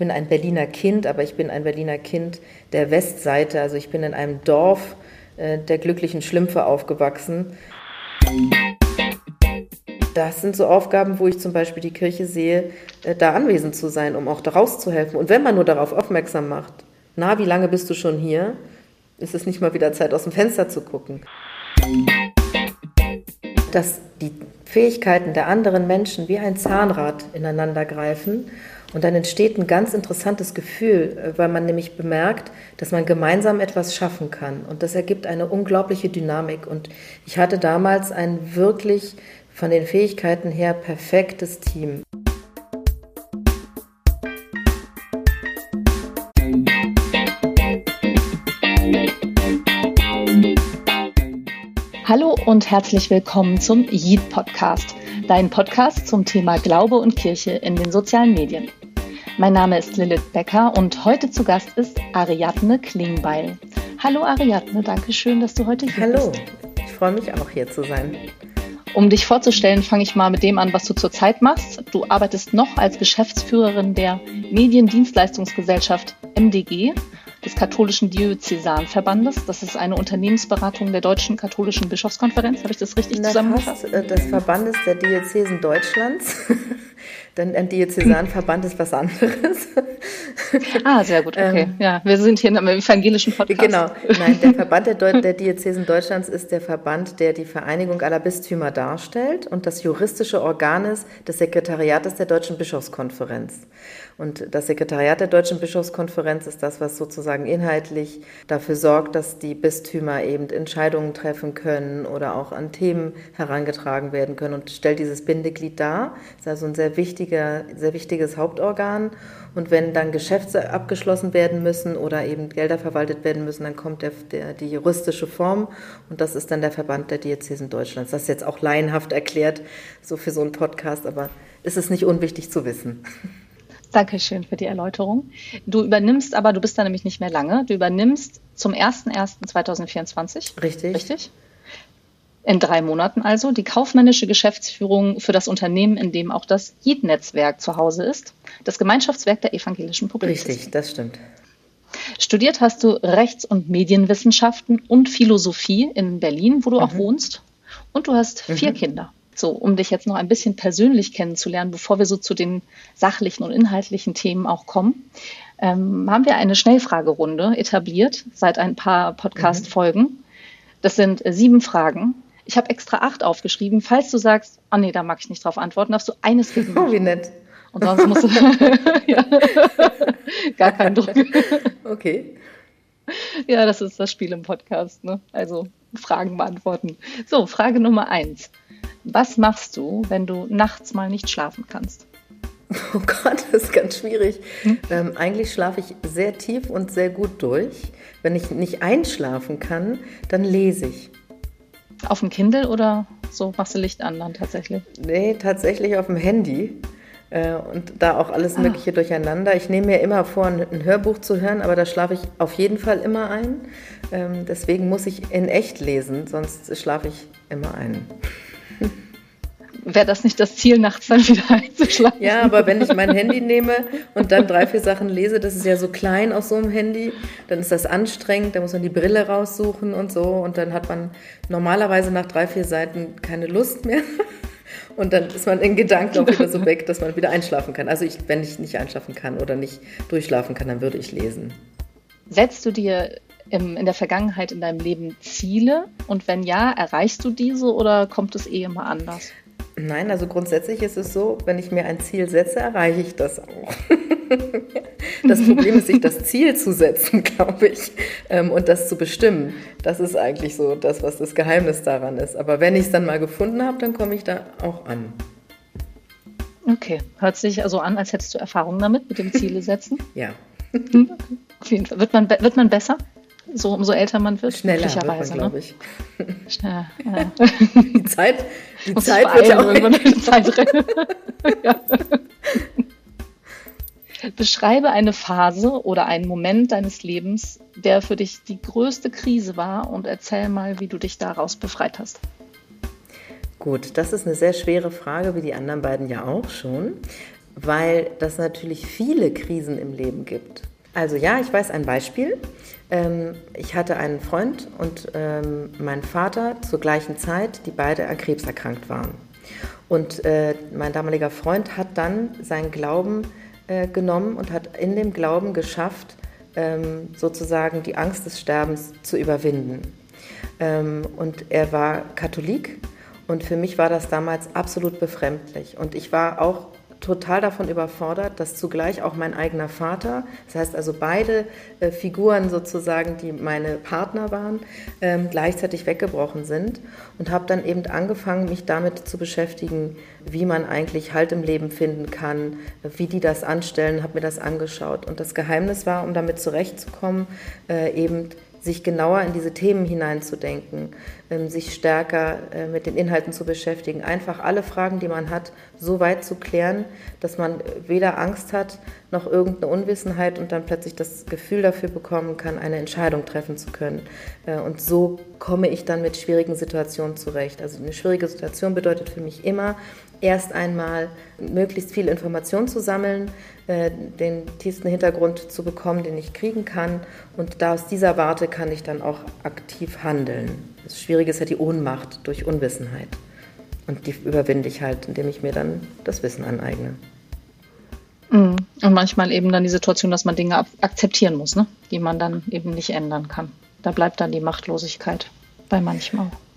bin ein Berliner Kind, aber ich bin ein Berliner Kind der Westseite. Also ich bin in einem Dorf äh, der glücklichen Schlümpfe aufgewachsen. Das sind so Aufgaben, wo ich zum Beispiel die Kirche sehe, äh, da anwesend zu sein, um auch daraus zu helfen. Und wenn man nur darauf aufmerksam macht, na, wie lange bist du schon hier? Ist es nicht mal wieder Zeit, aus dem Fenster zu gucken? Dass die Fähigkeiten der anderen Menschen wie ein Zahnrad ineinander greifen und dann entsteht ein ganz interessantes Gefühl, äh, weil man nämlich bemerkt, dass man gemeinsam etwas schaffen kann. Und das ergibt eine unglaubliche Dynamik. Und ich hatte damals ein wirklich von den Fähigkeiten her perfektes Team. Hallo und herzlich willkommen zum Yeet Podcast, dein Podcast zum Thema Glaube und Kirche in den sozialen Medien. Mein Name ist Lilith Becker und heute zu Gast ist Ariadne Klingbeil. Hallo Ariadne, danke schön, dass du heute hier Hallo. bist. Hallo, ich freue mich auch hier zu sein. Um dich vorzustellen, fange ich mal mit dem an, was du zurzeit machst. Du arbeitest noch als Geschäftsführerin der Mediendienstleistungsgesellschaft MDG des Katholischen Diözesanverbandes. Das ist eine Unternehmensberatung der Deutschen Katholischen Bischofskonferenz. Habe ich das richtig Na, zusammengefasst? Fast, äh, des Verbandes der Diözesen Deutschlands. Denn ein Diözesanverband ist was anderes. ah, sehr gut, okay. Ähm, ja, wir sind hier in einem evangelischen Podcast. Genau. Nein, der Verband der, Deu der Diözesen Deutschlands ist der Verband, der die Vereinigung aller Bistümer darstellt und das juristische Organ ist des Sekretariates der Deutschen Bischofskonferenz. Und das Sekretariat der Deutschen Bischofskonferenz ist das, was sozusagen inhaltlich dafür sorgt, dass die Bistümer eben Entscheidungen treffen können oder auch an Themen herangetragen werden können und stellt dieses Bindeglied dar. Ist also ein sehr wichtiger, sehr wichtiges Hauptorgan. Und wenn dann Geschäfte abgeschlossen werden müssen oder eben Gelder verwaltet werden müssen, dann kommt der, der, die juristische Form und das ist dann der Verband der Diözesen Deutschlands. Das ist jetzt auch laienhaft erklärt, so für so einen Podcast, aber ist es nicht unwichtig zu wissen. Dankeschön für die Erläuterung. Du übernimmst aber, du bist da nämlich nicht mehr lange, du übernimmst zum 01.01.2024. Richtig. Richtig? In drei Monaten also die kaufmännische Geschäftsführung für das Unternehmen, in dem auch das JIT-Netzwerk zu Hause ist, das Gemeinschaftswerk der evangelischen Publizisten. Richtig, das stimmt. Studiert hast du Rechts- und Medienwissenschaften und Philosophie in Berlin, wo du mhm. auch wohnst. Und du hast vier mhm. Kinder. So, um dich jetzt noch ein bisschen persönlich kennenzulernen, bevor wir so zu den sachlichen und inhaltlichen Themen auch kommen, ähm, haben wir eine Schnellfragerunde etabliert seit ein paar Podcast-Folgen. Mhm. Das sind äh, sieben Fragen. Ich habe extra acht aufgeschrieben. Falls du sagst, oh nee, da mag ich nicht drauf antworten, darfst du eines skippen. Oh, wie nett. Und sonst musst du ja. gar keinen Druck. Okay. Ja, das ist das Spiel im Podcast. Ne? Also Fragen beantworten. So, Frage Nummer eins. Was machst du, wenn du nachts mal nicht schlafen kannst? Oh Gott, das ist ganz schwierig. Hm? Ähm, eigentlich schlafe ich sehr tief und sehr gut durch. Wenn ich nicht einschlafen kann, dann lese ich. Auf dem Kindle oder so machst du Licht an dann tatsächlich? Nee, tatsächlich auf dem Handy. Äh, und da auch alles ah. Mögliche durcheinander. Ich nehme mir immer vor, ein Hörbuch zu hören, aber da schlafe ich auf jeden Fall immer ein. Ähm, deswegen muss ich in echt lesen, sonst schlafe ich immer ein wäre das nicht das Ziel, nachts dann wieder einzuschlafen? Ja, aber wenn ich mein Handy nehme und dann drei, vier Sachen lese, das ist ja so klein auf so einem Handy, dann ist das anstrengend, da muss man die Brille raussuchen und so und dann hat man normalerweise nach drei, vier Seiten keine Lust mehr. Und dann ist man in Gedanken auch wieder so weg, dass man wieder einschlafen kann. Also ich, wenn ich nicht einschlafen kann oder nicht durchschlafen kann, dann würde ich lesen. Setzt du dir in der Vergangenheit in deinem Leben Ziele? Und wenn ja, erreichst du diese oder kommt es eh immer anders? Nein, also grundsätzlich ist es so, wenn ich mir ein Ziel setze, erreiche ich das auch. das Problem ist, sich das Ziel zu setzen, glaube ich, ähm, und das zu bestimmen. Das ist eigentlich so das, was das Geheimnis daran ist. Aber wenn ich es dann mal gefunden habe, dann komme ich da auch an. Okay, hört sich also an, als hättest du Erfahrung damit, mit dem Ziele setzen. ja. Auf jeden Fall. Wird man, wird man besser? so umso älter man wird. Schneller wird glaube ich. Schneller, ja. Die Zeit, die Zeit wird ja auch irgendwann die Zeit rennen. ja. Beschreibe eine Phase oder einen Moment deines Lebens, der für dich die größte Krise war und erzähl mal, wie du dich daraus befreit hast. Gut, das ist eine sehr schwere Frage, wie die anderen beiden ja auch schon. weil das natürlich viele Krisen im Leben gibt. Also ja, ich weiß ein Beispiel. Ähm, ich hatte einen Freund und ähm, mein Vater zur gleichen Zeit, die beide an Krebs erkrankt waren. Und äh, mein damaliger Freund hat dann seinen Glauben äh, genommen und hat in dem Glauben geschafft, ähm, sozusagen die Angst des Sterbens zu überwinden. Ähm, und er war Katholik und für mich war das damals absolut befremdlich. Und ich war auch total davon überfordert, dass zugleich auch mein eigener Vater, das heißt also beide äh, Figuren sozusagen, die meine Partner waren, ähm, gleichzeitig weggebrochen sind und habe dann eben angefangen, mich damit zu beschäftigen, wie man eigentlich Halt im Leben finden kann, wie die das anstellen, habe mir das angeschaut. Und das Geheimnis war, um damit zurechtzukommen, äh, eben sich genauer in diese Themen hineinzudenken, ähm, sich stärker äh, mit den Inhalten zu beschäftigen, einfach alle Fragen, die man hat, so weit zu klären, dass man weder Angst hat noch irgendeine Unwissenheit und dann plötzlich das Gefühl dafür bekommen kann, eine Entscheidung treffen zu können. Äh, und so komme ich dann mit schwierigen Situationen zurecht. Also eine schwierige Situation bedeutet für mich immer, erst einmal möglichst viel Information zu sammeln, äh, den tiefsten Hintergrund zu bekommen, den ich kriegen kann. Und da aus dieser Warte kann ich dann auch aktiv handeln. Das Schwierige ist ja die Ohnmacht durch Unwissenheit. Und die überwinde ich halt, indem ich mir dann das Wissen aneigne. Mm. Und manchmal eben dann die Situation, dass man Dinge akzeptieren muss, ne? die man dann eben nicht ändern kann. Da bleibt dann die Machtlosigkeit bei manchem auch.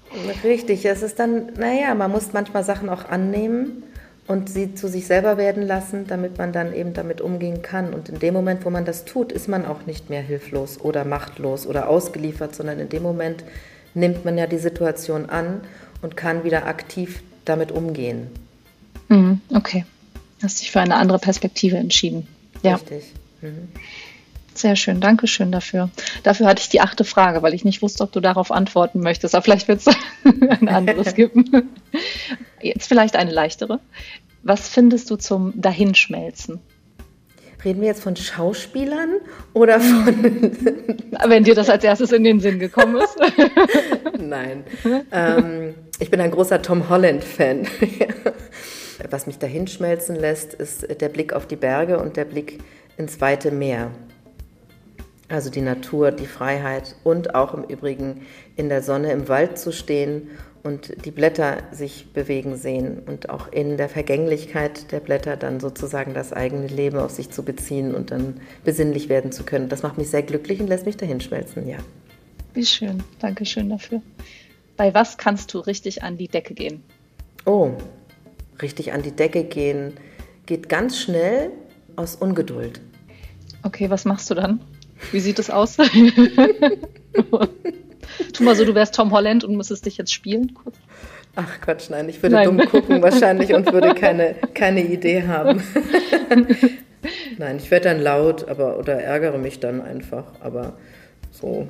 Richtig, es ist dann, naja, man muss manchmal Sachen auch annehmen und sie zu sich selber werden lassen, damit man dann eben damit umgehen kann. Und in dem Moment, wo man das tut, ist man auch nicht mehr hilflos oder machtlos oder ausgeliefert, sondern in dem Moment nimmt man ja die Situation an und kann wieder aktiv damit umgehen. Mhm, okay. Hast dich für eine andere Perspektive entschieden. Ja. Richtig. Mhm. Sehr schön, danke schön dafür. Dafür hatte ich die achte Frage, weil ich nicht wusste, ob du darauf antworten möchtest. Aber vielleicht wird es ein anderes geben. Jetzt vielleicht eine leichtere. Was findest du zum Dahinschmelzen? Reden wir jetzt von Schauspielern oder von. Wenn dir das als erstes in den Sinn gekommen ist. Nein. Ähm, ich bin ein großer Tom Holland-Fan. Was mich dahinschmelzen lässt, ist der Blick auf die Berge und der Blick ins weite Meer. Also die Natur, die Freiheit und auch im Übrigen in der Sonne im Wald zu stehen und die Blätter sich bewegen sehen und auch in der Vergänglichkeit der Blätter dann sozusagen das eigene Leben auf sich zu beziehen und dann besinnlich werden zu können. Das macht mich sehr glücklich und lässt mich dahinschmelzen, ja. Wie schön, danke schön dafür. Bei was kannst du richtig an die Decke gehen? Oh, richtig an die Decke gehen geht ganz schnell aus Ungeduld. Okay, was machst du dann? Wie sieht es aus? tu mal so, du wärst Tom Holland und müsstest dich jetzt spielen. Kurz. Ach Quatsch, nein, ich würde nein. dumm gucken wahrscheinlich und würde keine, keine Idee haben. nein, ich werde dann laut aber, oder ärgere mich dann einfach. Aber so,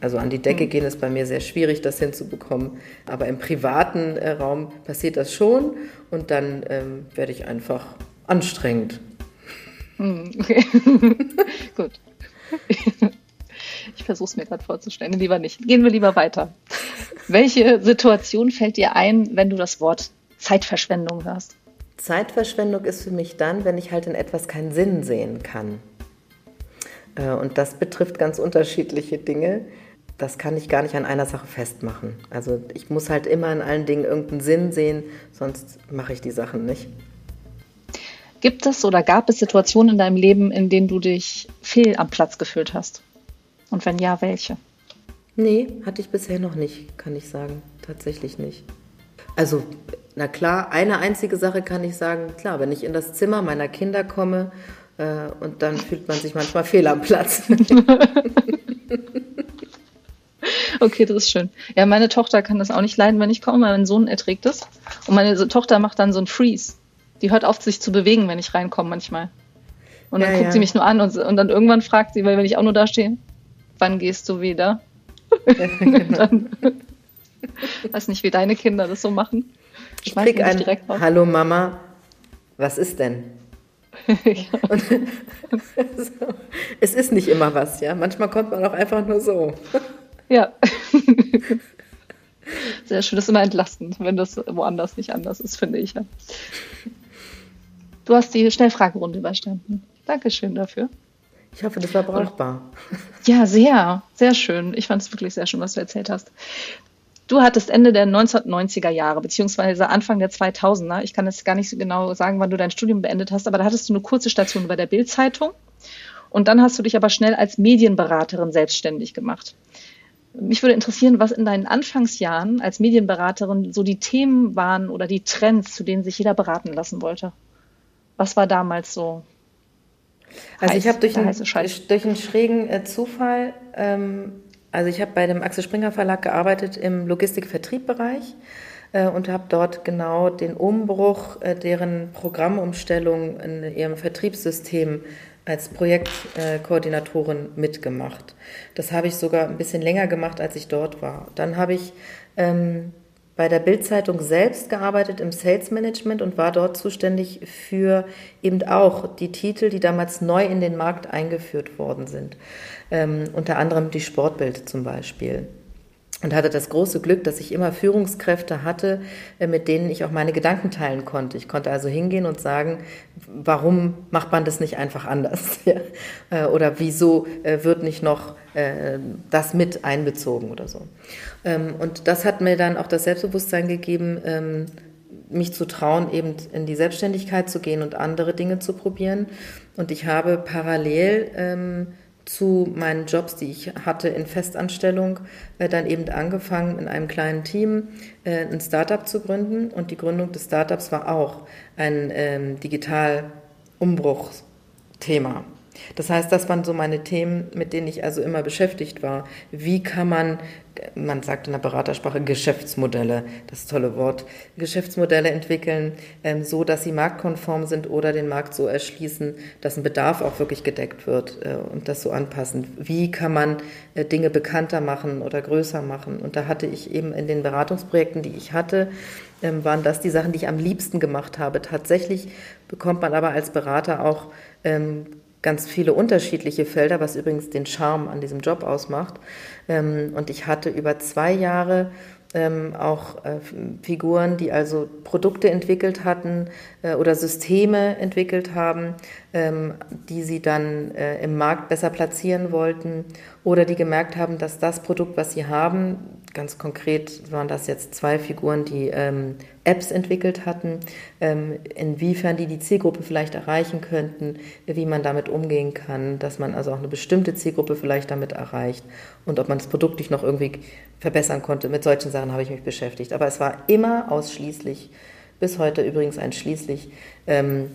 also an die Decke hm. gehen ist bei mir sehr schwierig, das hinzubekommen. Aber im privaten äh, Raum passiert das schon und dann ähm, werde ich einfach anstrengend. Hm, okay. Gut. Ich versuche es mir gerade vorzustellen. Lieber nicht. Gehen wir lieber weiter. Welche Situation fällt dir ein, wenn du das Wort Zeitverschwendung hörst? Zeitverschwendung ist für mich dann, wenn ich halt in etwas keinen Sinn sehen kann. Äh, und das betrifft ganz unterschiedliche Dinge. Das kann ich gar nicht an einer Sache festmachen. Also ich muss halt immer in allen Dingen irgendeinen Sinn sehen, sonst mache ich die Sachen nicht. Gibt es oder gab es Situationen in deinem Leben, in denen du dich fehl am Platz gefühlt hast? Und wenn ja, welche? Nee, hatte ich bisher noch nicht, kann ich sagen. Tatsächlich nicht. Also, na klar, eine einzige Sache kann ich sagen. Klar, wenn ich in das Zimmer meiner Kinder komme äh, und dann fühlt man sich manchmal fehl am Platz. Okay, das ist schön. Ja, meine Tochter kann das auch nicht leiden, wenn ich komme. Mein Sohn erträgt es. Und meine Tochter macht dann so ein Freeze die hört auf, sich zu bewegen, wenn ich reinkomme manchmal. Und dann ja, guckt ja. sie mich nur an und, und, dann irgendwann fragt sie, weil wenn ich auch nur da stehe, wann gehst du wieder? genau. dann, weiß nicht, wie deine Kinder das so machen. Ich krieg ein Hallo Mama, was ist denn? und, so. Es ist nicht immer was, ja. Manchmal kommt man auch einfach nur so. ja. Sehr schön, das ist immer entlastend, wenn das woanders nicht anders ist, finde ich ja. Du hast die Schnellfragerunde überstanden. Dankeschön dafür. Ich hoffe, das war brauchbar. Ja, sehr, sehr schön. Ich fand es wirklich sehr schön, was du erzählt hast. Du hattest Ende der 1990er Jahre, beziehungsweise Anfang der 2000er, ich kann jetzt gar nicht so genau sagen, wann du dein Studium beendet hast, aber da hattest du eine kurze Station bei der Bild-Zeitung. Und dann hast du dich aber schnell als Medienberaterin selbstständig gemacht. Mich würde interessieren, was in deinen Anfangsjahren als Medienberaterin so die Themen waren oder die Trends, zu denen sich jeder beraten lassen wollte. Was war damals so? Also heiß, ich habe durch, durch, einen schrägen äh, Zufall ähm, also ich habe bei dem Axel Springer Verlag gearbeitet im Logistik-Vertriebbereich äh, und habe dort genau den Umbruch äh, deren Programmumstellung in ihrem Vertriebssystem als Projektkoordinatorin äh, mitgemacht. Das habe ich sogar ein bisschen länger gemacht, als ich dort war. Dann habe ich ähm, bei der Bildzeitung selbst gearbeitet im Sales Management und war dort zuständig für eben auch die Titel, die damals neu in den Markt eingeführt worden sind. Ähm, unter anderem die Sportbild zum Beispiel und hatte das große Glück, dass ich immer Führungskräfte hatte, äh, mit denen ich auch meine Gedanken teilen konnte. Ich konnte also hingehen und sagen, warum macht man das nicht einfach anders? Äh, oder wieso äh, wird nicht noch das mit einbezogen oder so? Ähm, und das hat mir dann auch das Selbstbewusstsein gegeben, ähm, mich zu trauen, eben in die Selbstständigkeit zu gehen und andere Dinge zu probieren. Und ich habe parallel ähm, zu meinen Jobs, die ich hatte in Festanstellung, äh, dann eben angefangen, in einem kleinen Team äh, ein Startup zu gründen. Und die Gründung des Startups war auch ein ähm, Digitalumbruchsthema. Das heißt, das waren so meine Themen, mit denen ich also immer beschäftigt war. Wie kann man, man sagt in der Beratersprache Geschäftsmodelle, das tolle Wort, Geschäftsmodelle entwickeln, ähm, so dass sie marktkonform sind oder den Markt so erschließen, dass ein Bedarf auch wirklich gedeckt wird äh, und das so anpassen. Wie kann man äh, Dinge bekannter machen oder größer machen? Und da hatte ich eben in den Beratungsprojekten, die ich hatte, ähm, waren das die Sachen, die ich am liebsten gemacht habe. Tatsächlich bekommt man aber als Berater auch ähm, ganz viele unterschiedliche Felder, was übrigens den Charme an diesem Job ausmacht. Ähm, und ich hatte über zwei Jahre ähm, auch äh, Figuren, die also Produkte entwickelt hatten äh, oder Systeme entwickelt haben, ähm, die sie dann äh, im Markt besser platzieren wollten oder die gemerkt haben, dass das Produkt, was sie haben, ganz konkret waren das jetzt zwei Figuren, die ähm, Apps entwickelt hatten, ähm, inwiefern die die Zielgruppe vielleicht erreichen könnten, wie man damit umgehen kann, dass man also auch eine bestimmte Zielgruppe vielleicht damit erreicht und ob man das Produkt nicht noch irgendwie verbessern konnte. Mit solchen Sachen habe ich mich beschäftigt. Aber es war immer ausschließlich, bis heute übrigens einschließlich, ähm,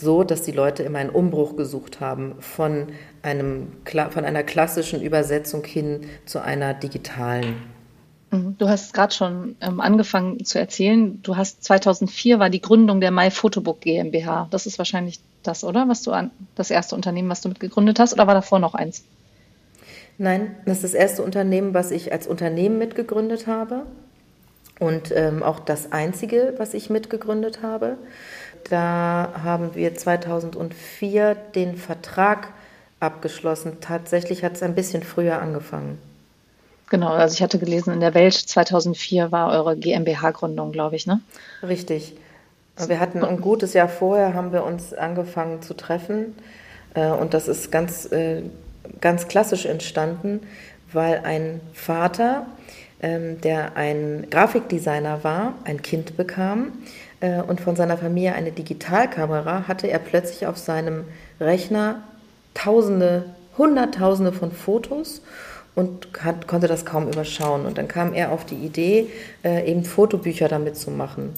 so, dass die Leute immer einen Umbruch gesucht haben von, einem, von einer klassischen Übersetzung hin zu einer digitalen. Mhm. Du hast gerade schon ähm, angefangen zu erzählen. Du hast 2004 war die Gründung der My Photobook GmbH. Das ist wahrscheinlich das, oder? Was du an, das erste Unternehmen, was du mitgegründet hast, oder war davor noch eins? Nein, das ist das erste Unternehmen, was ich als Unternehmen mitgegründet habe und ähm, auch das einzige, was ich mitgegründet habe. Da haben wir 2004 den Vertrag abgeschlossen. Tatsächlich hat es ein bisschen früher angefangen. Genau, also ich hatte gelesen, in der Welt 2004 war eure GmbH-Gründung, glaube ich, ne? Richtig. Wir hatten ein gutes Jahr vorher, haben wir uns angefangen zu treffen. Äh, und das ist ganz, äh, ganz klassisch entstanden, weil ein Vater, ähm, der ein Grafikdesigner war, ein Kind bekam äh, und von seiner Familie eine Digitalkamera, hatte er plötzlich auf seinem Rechner Tausende, Hunderttausende von Fotos und hat, konnte das kaum überschauen. Und dann kam er auf die Idee, äh, eben Fotobücher damit zu machen.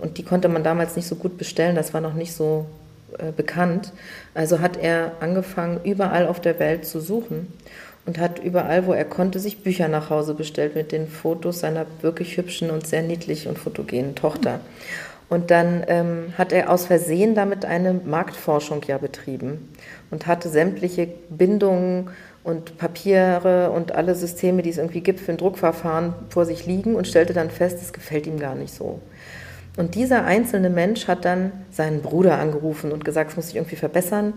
Und die konnte man damals nicht so gut bestellen, das war noch nicht so äh, bekannt. Also hat er angefangen, überall auf der Welt zu suchen und hat überall, wo er konnte, sich Bücher nach Hause bestellt mit den Fotos seiner wirklich hübschen und sehr niedlich und fotogenen Tochter. Und dann ähm, hat er aus Versehen damit eine Marktforschung ja betrieben und hatte sämtliche Bindungen und Papiere und alle Systeme, die es irgendwie gibt für ein Druckverfahren, vor sich liegen und stellte dann fest, es gefällt ihm gar nicht so. Und dieser einzelne Mensch hat dann seinen Bruder angerufen und gesagt, es muss sich irgendwie verbessern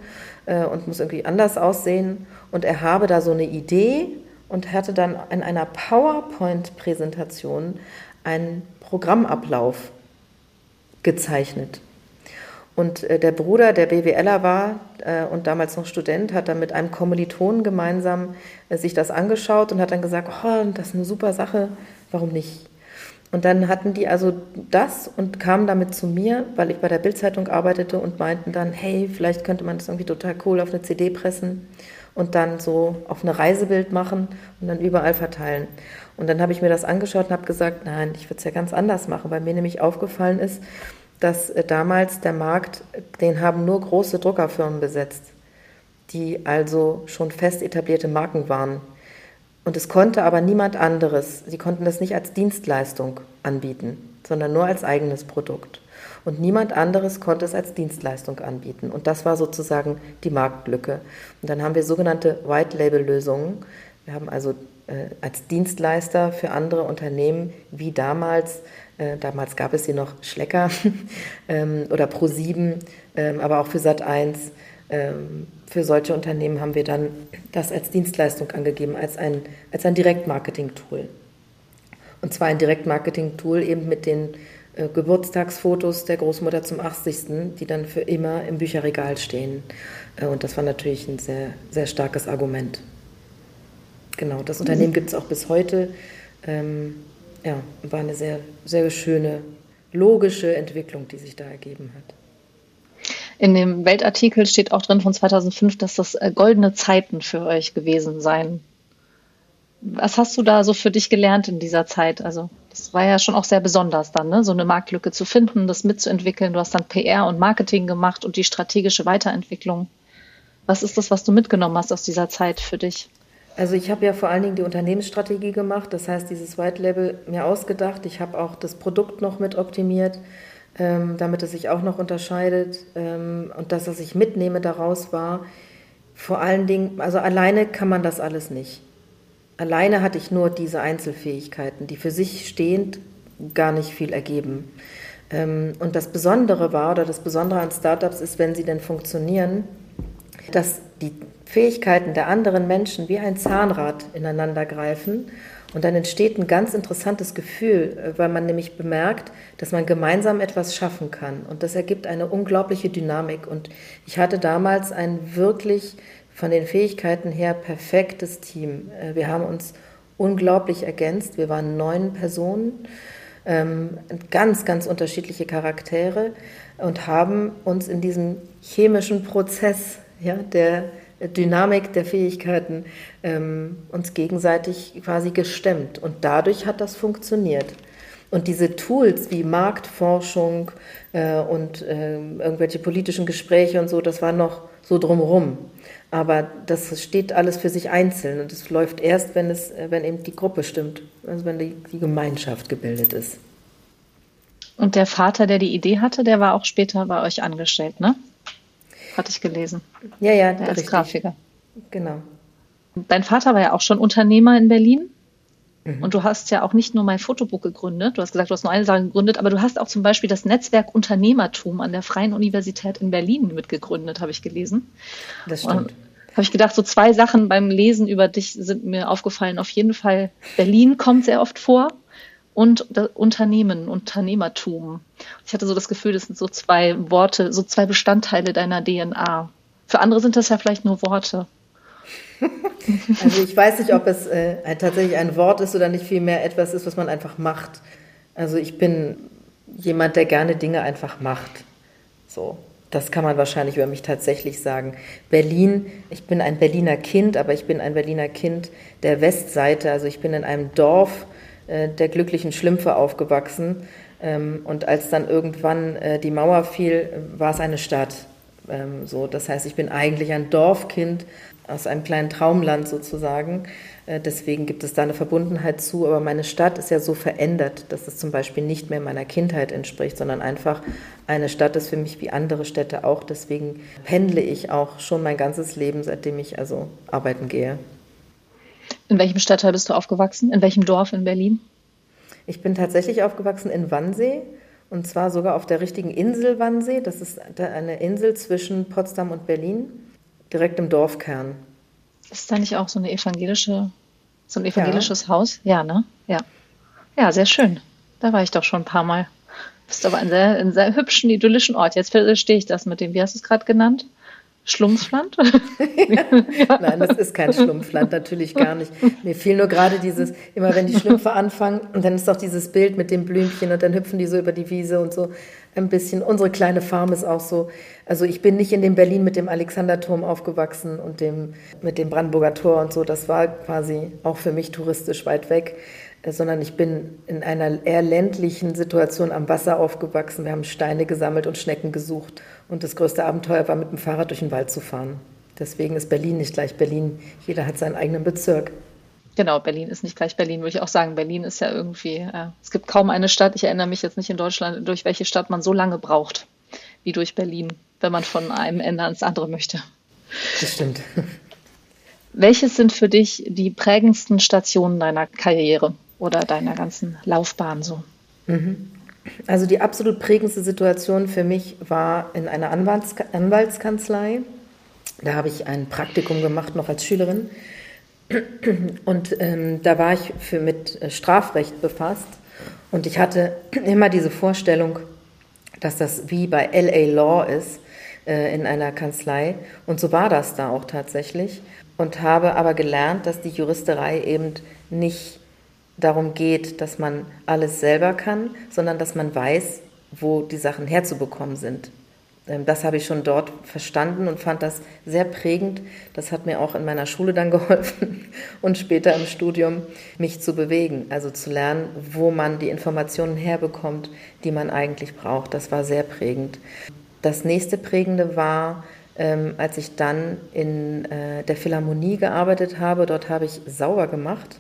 äh, und muss irgendwie anders aussehen. Und er habe da so eine Idee und hatte dann in einer PowerPoint-Präsentation einen Programmablauf gezeichnet. Und äh, der Bruder, der BWLer war äh, und damals noch Student, hat dann mit einem Kommilitonen gemeinsam äh, sich das angeschaut und hat dann gesagt, oh, das ist eine super Sache, warum nicht? Und dann hatten die also das und kamen damit zu mir, weil ich bei der Bildzeitung arbeitete und meinten dann, hey, vielleicht könnte man das irgendwie total cool auf eine CD pressen und dann so auf eine Reisebild machen und dann überall verteilen. Und dann habe ich mir das angeschaut und habe gesagt, nein, ich würde es ja ganz anders machen, weil mir nämlich aufgefallen ist, dass äh, damals der Markt, den haben nur große Druckerfirmen besetzt, die also schon fest etablierte Marken waren. Und es konnte aber niemand anderes, sie konnten das nicht als Dienstleistung anbieten, sondern nur als eigenes Produkt. Und niemand anderes konnte es als Dienstleistung anbieten. Und das war sozusagen die Marktlücke. Und dann haben wir sogenannte White-Label-Lösungen. Wir haben also äh, als Dienstleister für andere Unternehmen wie damals äh, damals gab es hier noch Schlecker ähm, oder Pro7, ähm, aber auch für Sat1. Ähm, für solche Unternehmen haben wir dann das als Dienstleistung angegeben, als ein, als ein Direktmarketing-Tool. Und zwar ein Direktmarketing-Tool eben mit den äh, Geburtstagsfotos der Großmutter zum 80., die dann für immer im Bücherregal stehen. Äh, und das war natürlich ein sehr, sehr starkes Argument. Genau, das Unternehmen gibt es auch bis heute. Ähm, ja, war eine sehr, sehr schöne, logische Entwicklung, die sich da ergeben hat. In dem Weltartikel steht auch drin von 2005, dass das äh, goldene Zeiten für euch gewesen seien. Was hast du da so für dich gelernt in dieser Zeit? Also, das war ja schon auch sehr besonders dann, ne? so eine Marktlücke zu finden, das mitzuentwickeln. Du hast dann PR und Marketing gemacht und die strategische Weiterentwicklung. Was ist das, was du mitgenommen hast aus dieser Zeit für dich? Also ich habe ja vor allen Dingen die Unternehmensstrategie gemacht, das heißt dieses White Label mir ausgedacht. Ich habe auch das Produkt noch mit optimiert, ähm, damit es sich auch noch unterscheidet. Ähm, und das, was ich mitnehme daraus war, vor allen Dingen, also alleine kann man das alles nicht. Alleine hatte ich nur diese Einzelfähigkeiten, die für sich stehend gar nicht viel ergeben. Ähm, und das Besondere war, oder das Besondere an Startups ist, wenn sie denn funktionieren, dass die Fähigkeiten der anderen Menschen wie ein Zahnrad ineinander greifen. Und dann entsteht ein ganz interessantes Gefühl, äh, weil man nämlich bemerkt, dass man gemeinsam etwas schaffen kann. Und das ergibt eine unglaubliche Dynamik. Und ich hatte damals ein wirklich von den Fähigkeiten her perfektes Team. Äh, wir haben uns unglaublich ergänzt. Wir waren neun Personen, ähm, ganz, ganz unterschiedliche Charaktere und haben uns in diesem chemischen Prozess ja, der Dynamik der Fähigkeiten ähm, uns gegenseitig quasi gestemmt. Und dadurch hat das funktioniert. Und diese Tools wie Marktforschung äh, und äh, irgendwelche politischen Gespräche und so, das war noch so drumherum. Aber das steht alles für sich einzeln und es läuft erst, wenn, es, wenn eben die Gruppe stimmt, also wenn die, die Gemeinschaft gebildet ist. Und der Vater, der die Idee hatte, der war auch später bei euch angestellt, ne? Hatte ich gelesen. Ja, ja, der als richtig. Grafiker. Genau. Dein Vater war ja auch schon Unternehmer in Berlin. Mhm. Und du hast ja auch nicht nur mein Fotobook gegründet, du hast gesagt, du hast nur eine Sache gegründet, aber du hast auch zum Beispiel das Netzwerk Unternehmertum an der Freien Universität in Berlin mitgegründet, habe ich gelesen. Das stimmt. Habe ich gedacht, so zwei Sachen beim Lesen über dich sind mir aufgefallen. Auf jeden Fall, Berlin kommt sehr oft vor und Unternehmen, Unternehmertum. Ich hatte so das Gefühl, das sind so zwei Worte, so zwei Bestandteile deiner DNA. Für andere sind das ja vielleicht nur Worte. Also ich weiß nicht, ob es äh, tatsächlich ein Wort ist oder nicht vielmehr etwas ist, was man einfach macht. Also ich bin jemand, der gerne Dinge einfach macht. So, das kann man wahrscheinlich über mich tatsächlich sagen. Berlin, ich bin ein Berliner Kind, aber ich bin ein Berliner Kind der Westseite. Also ich bin in einem Dorf, äh, der glücklichen Schlümpfe aufgewachsen. Ähm, und als dann irgendwann äh, die Mauer fiel, war es eine Stadt. Ähm, so, das heißt, ich bin eigentlich ein Dorfkind aus einem kleinen Traumland sozusagen. Äh, deswegen gibt es da eine Verbundenheit zu. Aber meine Stadt ist ja so verändert, dass es zum Beispiel nicht mehr meiner Kindheit entspricht, sondern einfach eine Stadt ist für mich wie andere Städte auch. Deswegen pendle ich auch schon mein ganzes Leben, seitdem ich also arbeiten gehe. In welchem Stadtteil bist du aufgewachsen? In welchem Dorf in Berlin? Ich bin tatsächlich aufgewachsen in Wannsee und zwar sogar auf der richtigen Insel Wannsee. Das ist eine Insel zwischen Potsdam und Berlin, direkt im Dorfkern. Ist da nicht auch so eine evangelische, so ein evangelisches ja. Haus? Ja, ne? Ja. Ja, sehr schön. Da war ich doch schon ein paar Mal. Das ist aber ein sehr, ein sehr hübschen, idyllischen Ort. Jetzt verstehe ich das mit dem, wie hast du es gerade genannt? Schlumpfland? ja. Nein, das ist kein Schlumpfland, natürlich gar nicht. Mir fiel nur gerade dieses, immer wenn die Schlümpfe anfangen, und dann ist doch dieses Bild mit dem Blümchen und dann hüpfen die so über die Wiese und so ein bisschen. Unsere kleine Farm ist auch so. Also ich bin nicht in dem Berlin mit dem Alexanderturm aufgewachsen und dem, mit dem Brandenburger Tor und so. Das war quasi auch für mich touristisch weit weg sondern ich bin in einer eher ländlichen Situation am Wasser aufgewachsen. Wir haben Steine gesammelt und Schnecken gesucht. Und das größte Abenteuer war, mit dem Fahrrad durch den Wald zu fahren. Deswegen ist Berlin nicht gleich Berlin. Jeder hat seinen eigenen Bezirk. Genau, Berlin ist nicht gleich Berlin, würde ich auch sagen. Berlin ist ja irgendwie, äh, es gibt kaum eine Stadt, ich erinnere mich jetzt nicht in Deutschland, durch welche Stadt man so lange braucht wie durch Berlin, wenn man von einem Ende ans andere möchte. Das stimmt. Welches sind für dich die prägendsten Stationen deiner Karriere? oder deiner ganzen Laufbahn so? Mhm. Also die absolut prägendste Situation für mich war in einer Anwalts Anwaltskanzlei. Da habe ich ein Praktikum gemacht, noch als Schülerin. Und ähm, da war ich für, mit Strafrecht befasst. Und ich hatte immer diese Vorstellung, dass das wie bei LA Law ist äh, in einer Kanzlei. Und so war das da auch tatsächlich. Und habe aber gelernt, dass die Juristerei eben nicht darum geht, dass man alles selber kann, sondern dass man weiß, wo die Sachen herzubekommen sind. Ähm, das habe ich schon dort verstanden und fand das sehr prägend. Das hat mir auch in meiner Schule dann geholfen und später im Studium, mich zu bewegen, also zu lernen, wo man die Informationen herbekommt, die man eigentlich braucht. Das war sehr prägend. Das nächste Prägende war, ähm, als ich dann in äh, der Philharmonie gearbeitet habe. Dort habe ich sauber gemacht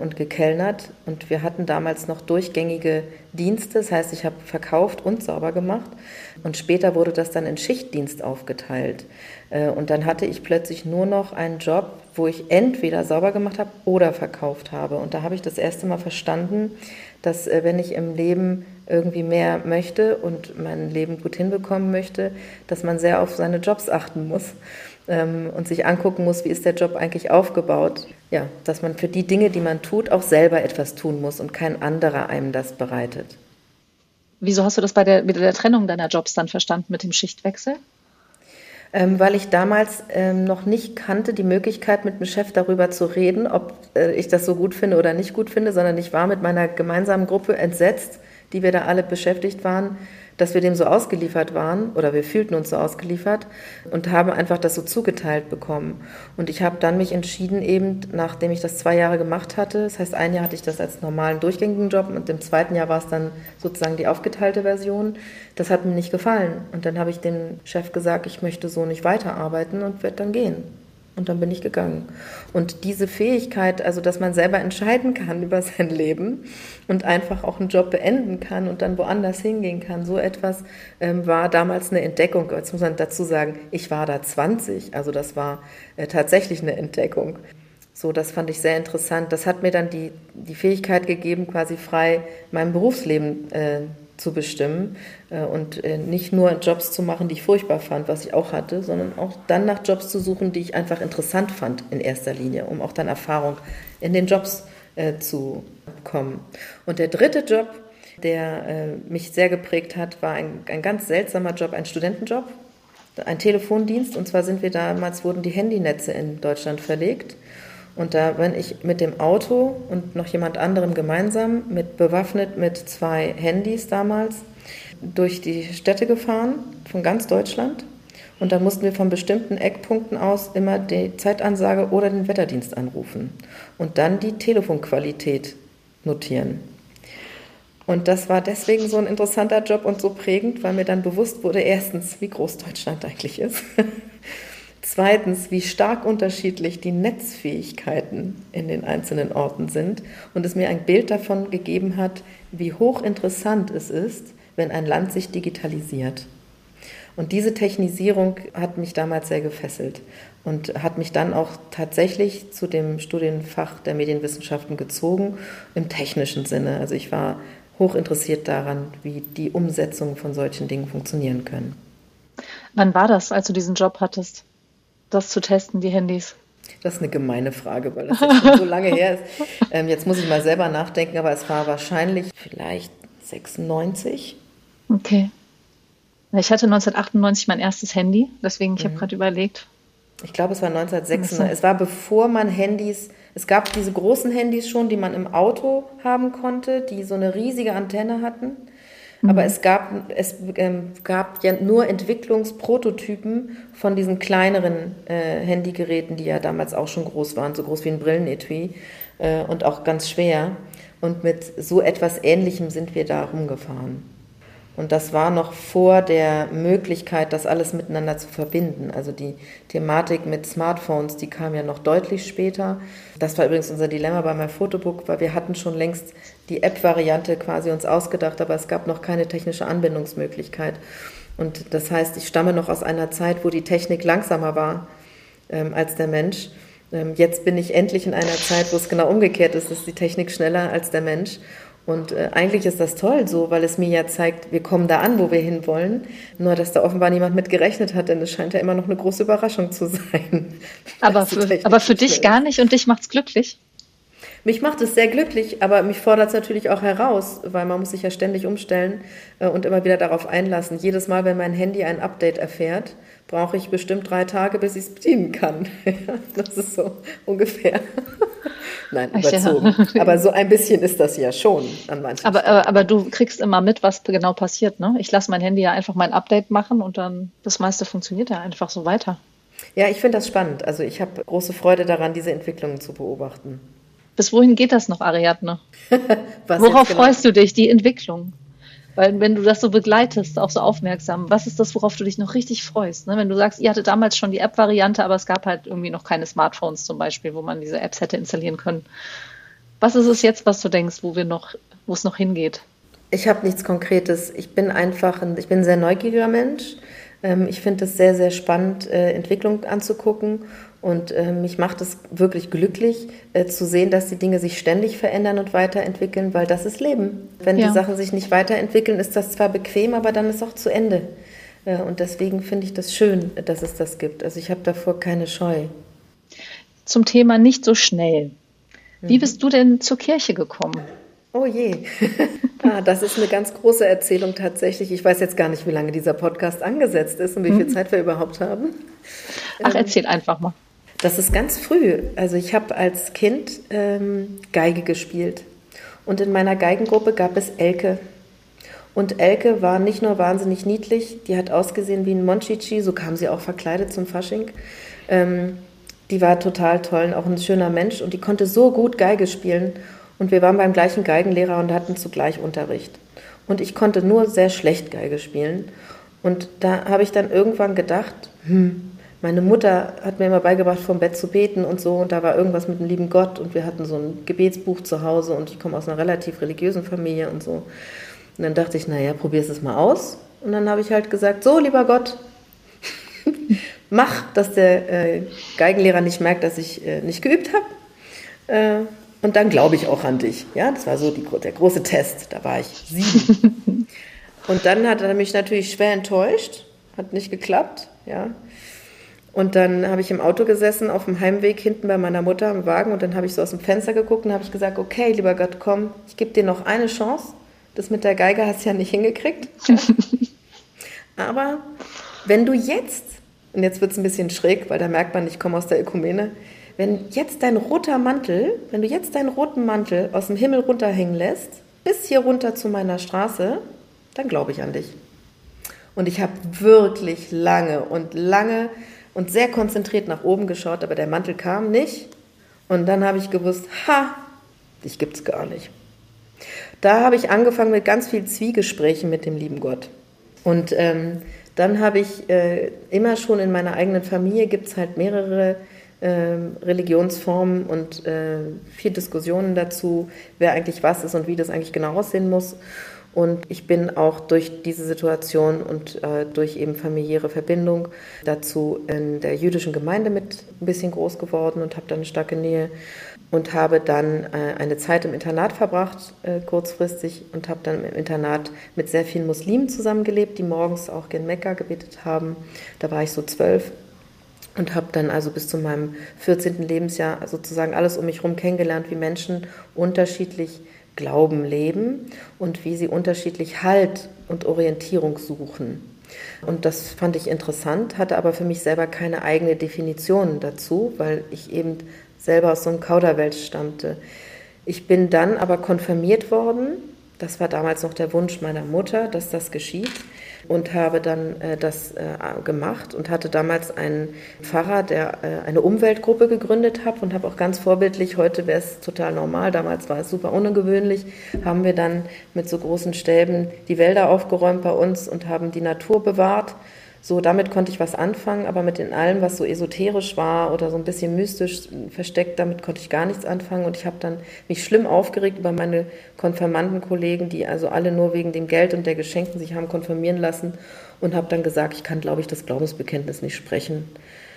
und gekellnert. Und wir hatten damals noch durchgängige Dienste, das heißt, ich habe verkauft und sauber gemacht. Und später wurde das dann in Schichtdienst aufgeteilt. Äh, und dann hatte ich plötzlich nur noch einen Job, wo ich entweder sauber gemacht habe oder verkauft habe. Und da habe ich das erste Mal verstanden, dass äh, wenn ich im Leben irgendwie mehr möchte und mein Leben gut hinbekommen möchte, dass man sehr auf seine Jobs achten muss ähm, und sich angucken muss, wie ist der Job eigentlich aufgebaut. Ja, dass man für die Dinge, die man tut, auch selber etwas tun muss und kein anderer einem das bereitet. Wieso hast du das bei der, mit der Trennung deiner Jobs dann verstanden mit dem Schichtwechsel? Ähm, weil ich damals ähm, noch nicht kannte die Möglichkeit, mit dem Chef darüber zu reden, ob äh, ich das so gut finde oder nicht gut finde, sondern ich war mit meiner gemeinsamen Gruppe entsetzt, die wir da alle beschäftigt waren, dass wir dem so ausgeliefert waren oder wir fühlten uns so ausgeliefert und haben einfach das so zugeteilt bekommen. Und ich habe dann mich entschieden, eben nachdem ich das zwei Jahre gemacht hatte, das heißt ein Jahr hatte ich das als normalen durchgängigen Job und im zweiten Jahr war es dann sozusagen die aufgeteilte Version. Das hat mir nicht gefallen. Und dann habe ich dem Chef gesagt, ich möchte so nicht weiterarbeiten und werde dann gehen. Und dann bin ich gegangen. Und diese Fähigkeit, also dass man selber entscheiden kann über sein Leben und einfach auch einen Job beenden kann und dann woanders hingehen kann, so etwas ähm, war damals eine Entdeckung. Jetzt muss man dazu sagen, ich war da 20, also das war äh, tatsächlich eine Entdeckung. So, das fand ich sehr interessant. Das hat mir dann die, die Fähigkeit gegeben, quasi frei mein Berufsleben äh, zu bestimmen äh, und äh, nicht nur Jobs zu machen, die ich furchtbar fand, was ich auch hatte, sondern auch dann nach Jobs zu suchen, die ich einfach interessant fand in erster Linie, um auch dann Erfahrung in den Jobs äh, zu bekommen. Und der dritte Job, der mich sehr geprägt hat, war ein, ein ganz seltsamer Job, ein Studentenjob, ein Telefondienst. Und zwar sind wir damals, wurden die Handynetze in Deutschland verlegt. Und da bin ich mit dem Auto und noch jemand anderem gemeinsam, mit bewaffnet mit zwei Handys damals, durch die Städte gefahren, von ganz Deutschland. Und da mussten wir von bestimmten Eckpunkten aus immer die Zeitansage oder den Wetterdienst anrufen und dann die Telefonqualität notieren. Und das war deswegen so ein interessanter Job und so prägend, weil mir dann bewusst wurde, erstens, wie groß Deutschland eigentlich ist. Zweitens, wie stark unterschiedlich die Netzfähigkeiten in den einzelnen Orten sind und es mir ein Bild davon gegeben hat, wie hochinteressant es ist, wenn ein Land sich digitalisiert. Und diese Technisierung hat mich damals sehr gefesselt und hat mich dann auch tatsächlich zu dem Studienfach der Medienwissenschaften gezogen, im technischen Sinne. Also ich war hochinteressiert daran, wie die Umsetzung von solchen Dingen funktionieren können. Wann war das, als du diesen Job hattest? Das zu testen, die Handys? Das ist eine gemeine Frage, weil das jetzt schon so lange her ist. Ähm, jetzt muss ich mal selber nachdenken, aber es war wahrscheinlich vielleicht 1996. Okay. Ich hatte 1998 mein erstes Handy, deswegen ich mhm. habe gerade überlegt. Ich glaube, es war 1996. Es war bevor man Handys, es gab diese großen Handys schon, die man im Auto haben konnte, die so eine riesige Antenne hatten. Mhm. Aber es gab, es ähm, gab ja nur Entwicklungsprototypen von diesen kleineren äh, Handygeräten, die ja damals auch schon groß waren, so groß wie ein Brillenetui äh, und auch ganz schwer. Und mit so etwas Ähnlichem sind wir da rumgefahren. Und das war noch vor der Möglichkeit, das alles miteinander zu verbinden. Also die Thematik mit Smartphones, die kam ja noch deutlich später. Das war übrigens unser Dilemma bei meinem Fotobook, weil wir hatten schon längst die App-Variante quasi uns ausgedacht, aber es gab noch keine technische Anbindungsmöglichkeit. Und das heißt, ich stamme noch aus einer Zeit, wo die Technik langsamer war ähm, als der Mensch. Ähm, jetzt bin ich endlich in einer Zeit, wo es genau umgekehrt ist, ist die Technik schneller als der Mensch. Und äh, eigentlich ist das toll so, weil es mir ja zeigt, wir kommen da an, wo wir hinwollen. Nur, dass da offenbar niemand mit gerechnet hat, denn es scheint ja immer noch eine große Überraschung zu sein. Aber für, aber für dich gar nicht und dich macht's glücklich? Mich macht es sehr glücklich, aber mich fordert es natürlich auch heraus, weil man muss sich ja ständig umstellen äh, und immer wieder darauf einlassen. Jedes Mal, wenn mein Handy ein Update erfährt, brauche ich bestimmt drei Tage, bis ich es bedienen kann. das ist so ungefähr. Nein, überzogen. Ja. Aber so ein bisschen ist das ja schon an manchen aber, aber, aber, du kriegst immer mit, was genau passiert. Ne? Ich lasse mein Handy ja einfach mein Update machen und dann das meiste funktioniert ja einfach so weiter. Ja, ich finde das spannend. Also ich habe große Freude daran, diese Entwicklungen zu beobachten. Bis wohin geht das noch, Ariadne? Worauf genau? freust du dich, die Entwicklung? Weil wenn du das so begleitest, auch so aufmerksam, was ist das, worauf du dich noch richtig freust? Ne? Wenn du sagst, ihr hattet damals schon die App-Variante, aber es gab halt irgendwie noch keine Smartphones zum Beispiel, wo man diese Apps hätte installieren können. Was ist es jetzt, was du denkst, wo wir noch, wo es noch hingeht? Ich habe nichts Konkretes. Ich bin einfach, ein, ich bin ein sehr neugieriger Mensch. Ähm, ich finde es sehr, sehr spannend, äh, Entwicklung anzugucken und äh, mich macht es wirklich glücklich äh, zu sehen, dass die Dinge sich ständig verändern und weiterentwickeln, weil das ist Leben. Wenn ja. die Sachen sich nicht weiterentwickeln, ist das zwar bequem, aber dann ist auch zu Ende. Äh, und deswegen finde ich das schön, dass es das gibt. Also ich habe davor keine Scheu. Zum Thema nicht so schnell. Wie mhm. bist du denn zur Kirche gekommen? Oh je. ah, das ist eine ganz große Erzählung tatsächlich. Ich weiß jetzt gar nicht, wie lange dieser Podcast angesetzt ist und wie viel mhm. Zeit wir überhaupt haben. Ach, erzähl einfach mal. Das ist ganz früh. Also ich habe als Kind ähm, Geige gespielt. Und in meiner Geigengruppe gab es Elke. Und Elke war nicht nur wahnsinnig niedlich, die hat ausgesehen wie ein Monchichi, so kam sie auch verkleidet zum Fasching. Ähm, die war total toll, auch ein schöner Mensch und die konnte so gut Geige spielen. Und wir waren beim gleichen Geigenlehrer und hatten zugleich Unterricht. Und ich konnte nur sehr schlecht Geige spielen. Und da habe ich dann irgendwann gedacht, hm, meine Mutter hat mir immer beigebracht, vom Bett zu beten und so. Und da war irgendwas mit dem lieben Gott. Und wir hatten so ein Gebetsbuch zu Hause. Und ich komme aus einer relativ religiösen Familie und so. Und dann dachte ich, naja, probier es mal aus. Und dann habe ich halt gesagt, so, lieber Gott, mach, dass der äh, Geigenlehrer nicht merkt, dass ich äh, nicht geübt habe. Äh, und dann glaube ich auch an dich. Ja, das war so die, der große Test. Da war ich sieben. und dann hat er mich natürlich schwer enttäuscht. Hat nicht geklappt. Ja. Und dann habe ich im Auto gesessen, auf dem Heimweg hinten bei meiner Mutter im Wagen und dann habe ich so aus dem Fenster geguckt und habe ich gesagt, okay, lieber Gott, komm, ich gebe dir noch eine Chance. Das mit der Geige hast du ja nicht hingekriegt. Aber wenn du jetzt, und jetzt wird es ein bisschen schräg, weil da merkt man, ich komme aus der Ökumene, wenn jetzt dein roter Mantel, wenn du jetzt deinen roten Mantel aus dem Himmel runterhängen lässt, bis hier runter zu meiner Straße, dann glaube ich an dich. Und ich habe wirklich lange und lange und sehr konzentriert nach oben geschaut, aber der Mantel kam nicht. Und dann habe ich gewusst, ha, dich gibt's gar nicht. Da habe ich angefangen mit ganz viel Zwiegesprächen mit dem lieben Gott. Und ähm, dann habe ich äh, immer schon in meiner eigenen Familie gibt es halt mehrere äh, Religionsformen und äh, viel Diskussionen dazu, wer eigentlich was ist und wie das eigentlich genau aussehen muss. Und ich bin auch durch diese Situation und äh, durch eben familiäre Verbindung dazu in der jüdischen Gemeinde mit ein bisschen groß geworden und habe dann eine starke Nähe und habe dann äh, eine Zeit im Internat verbracht, äh, kurzfristig, und habe dann im Internat mit sehr vielen Muslimen zusammengelebt, die morgens auch gen Mekka gebetet haben. Da war ich so zwölf und habe dann also bis zu meinem 14. Lebensjahr sozusagen alles um mich herum kennengelernt, wie Menschen unterschiedlich Glauben leben und wie sie unterschiedlich Halt und Orientierung suchen. Und das fand ich interessant, hatte aber für mich selber keine eigene Definition dazu, weil ich eben selber aus so einem Kauderwelsch stammte. Ich bin dann aber konfirmiert worden. Das war damals noch der Wunsch meiner Mutter, dass das geschieht und habe dann äh, das äh, gemacht und hatte damals einen Pfarrer, der äh, eine Umweltgruppe gegründet hat und habe auch ganz vorbildlich, heute wäre es total normal, damals war es super ungewöhnlich, haben wir dann mit so großen Stäben die Wälder aufgeräumt bei uns und haben die Natur bewahrt so, damit konnte ich was anfangen, aber mit in allem, was so esoterisch war oder so ein bisschen mystisch versteckt, damit konnte ich gar nichts anfangen. Und ich habe dann mich schlimm aufgeregt über meine Konfirmandenkollegen, die also alle nur wegen dem Geld und der Geschenken sich haben konfirmieren lassen und habe dann gesagt, ich kann, glaube ich, das Glaubensbekenntnis nicht sprechen.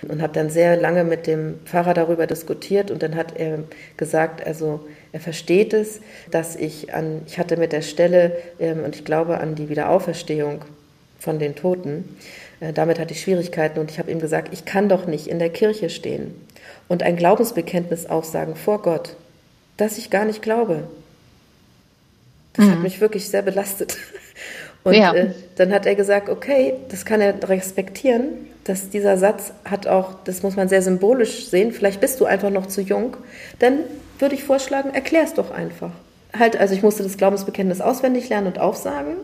Und habe dann sehr lange mit dem Pfarrer darüber diskutiert und dann hat er gesagt, also er versteht es, dass ich an, ich hatte mit der Stelle ähm, und ich glaube an die Wiederauferstehung von den Toten, damit hatte ich Schwierigkeiten und ich habe ihm gesagt, ich kann doch nicht in der Kirche stehen und ein Glaubensbekenntnis aufsagen vor Gott, dass ich gar nicht glaube. Das mhm. hat mich wirklich sehr belastet. Und ja. äh, dann hat er gesagt, okay, das kann er respektieren, dass dieser Satz hat auch, das muss man sehr symbolisch sehen, vielleicht bist du einfach noch zu jung, dann würde ich vorschlagen, erklär es doch einfach. Halt, also ich musste das Glaubensbekenntnis auswendig lernen und aufsagen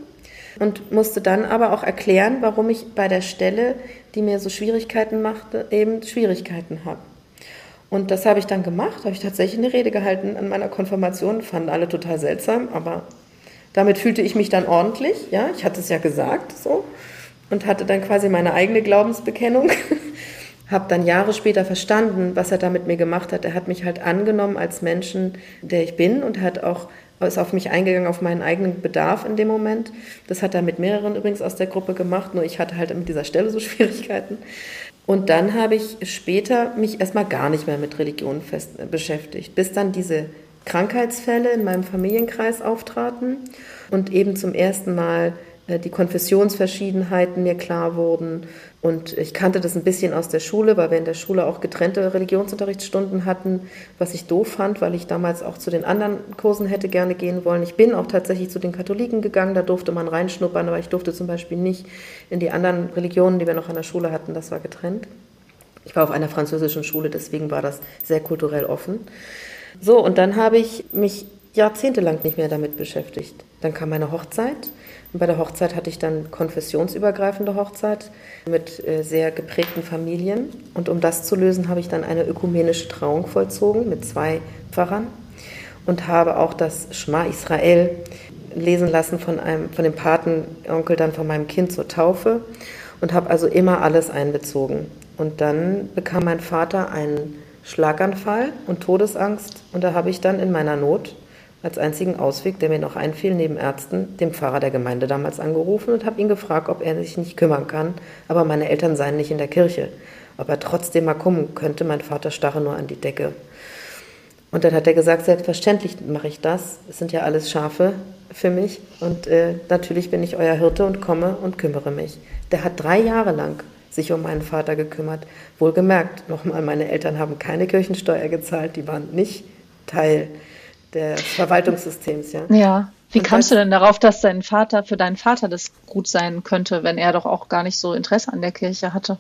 und musste dann aber auch erklären, warum ich bei der Stelle, die mir so Schwierigkeiten machte, eben Schwierigkeiten habe. Und das habe ich dann gemacht, habe ich tatsächlich eine Rede gehalten an meiner Konfirmation, fanden alle total seltsam, aber damit fühlte ich mich dann ordentlich, ja, ich hatte es ja gesagt, so, und hatte dann quasi meine eigene Glaubensbekennung. habe dann Jahre später verstanden, was er da mit mir gemacht hat. Er hat mich halt angenommen als Menschen, der ich bin und hat auch ist auf mich eingegangen, auf meinen eigenen Bedarf in dem Moment. Das hat er mit mehreren übrigens aus der Gruppe gemacht, nur ich hatte halt mit dieser Stelle so Schwierigkeiten. Und dann habe ich später mich erstmal gar nicht mehr mit Religion fest, äh, beschäftigt, bis dann diese Krankheitsfälle in meinem Familienkreis auftraten und eben zum ersten Mal äh, die Konfessionsverschiedenheiten mir klar wurden. Und ich kannte das ein bisschen aus der Schule, weil wir in der Schule auch getrennte Religionsunterrichtsstunden hatten, was ich doof fand, weil ich damals auch zu den anderen Kursen hätte gerne gehen wollen. Ich bin auch tatsächlich zu den Katholiken gegangen, da durfte man reinschnuppern, aber ich durfte zum Beispiel nicht in die anderen Religionen, die wir noch an der Schule hatten, das war getrennt. Ich war auf einer französischen Schule, deswegen war das sehr kulturell offen. So, und dann habe ich mich jahrzehntelang nicht mehr damit beschäftigt. Dann kam meine Hochzeit bei der Hochzeit hatte ich dann konfessionsübergreifende Hochzeit mit äh, sehr geprägten Familien. Und um das zu lösen, habe ich dann eine ökumenische Trauung vollzogen mit zwei Pfarrern und habe auch das Schma Israel lesen lassen von, einem, von dem Patenonkel dann von meinem Kind zur Taufe und habe also immer alles einbezogen. Und dann bekam mein Vater einen Schlaganfall und Todesangst und da habe ich dann in meiner Not als einzigen Ausweg, der mir noch einfiel, neben Ärzten, den Pfarrer der Gemeinde damals angerufen und habe ihn gefragt, ob er sich nicht kümmern kann. Aber meine Eltern seien nicht in der Kirche. Ob er trotzdem mal kommen könnte, mein Vater starre nur an die Decke. Und dann hat er gesagt, selbstverständlich mache ich das. Es sind ja alles Schafe für mich. Und äh, natürlich bin ich euer Hirte und komme und kümmere mich. Der hat drei Jahre lang sich um meinen Vater gekümmert. Wohlgemerkt, nochmal, meine Eltern haben keine Kirchensteuer gezahlt, die waren nicht Teil des Verwaltungssystems, ja. Ja. Wie und kamst du denn darauf, dass dein Vater für deinen Vater das gut sein könnte, wenn er doch auch gar nicht so Interesse an der Kirche hatte?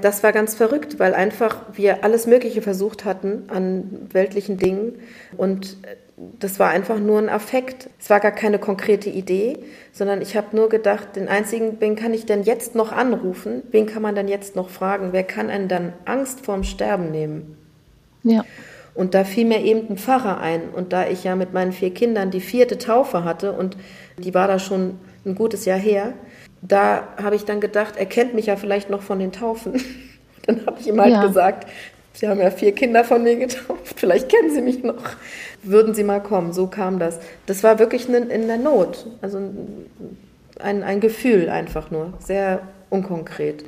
Das war ganz verrückt, weil einfach wir alles Mögliche versucht hatten an weltlichen Dingen und das war einfach nur ein Affekt. Es war gar keine konkrete Idee, sondern ich habe nur gedacht, den einzigen, wen kann ich denn jetzt noch anrufen? Wen kann man denn jetzt noch fragen? Wer kann einen dann Angst vorm Sterben nehmen? Ja. Und da fiel mir eben ein Pfarrer ein. Und da ich ja mit meinen vier Kindern die vierte Taufe hatte und die war da schon ein gutes Jahr her, da habe ich dann gedacht, er kennt mich ja vielleicht noch von den Taufen. dann habe ich ihm halt ja. gesagt, Sie haben ja vier Kinder von mir getauft, vielleicht kennen Sie mich noch. Würden Sie mal kommen? So kam das. Das war wirklich in der Not. Also ein, ein Gefühl einfach nur, sehr unkonkret.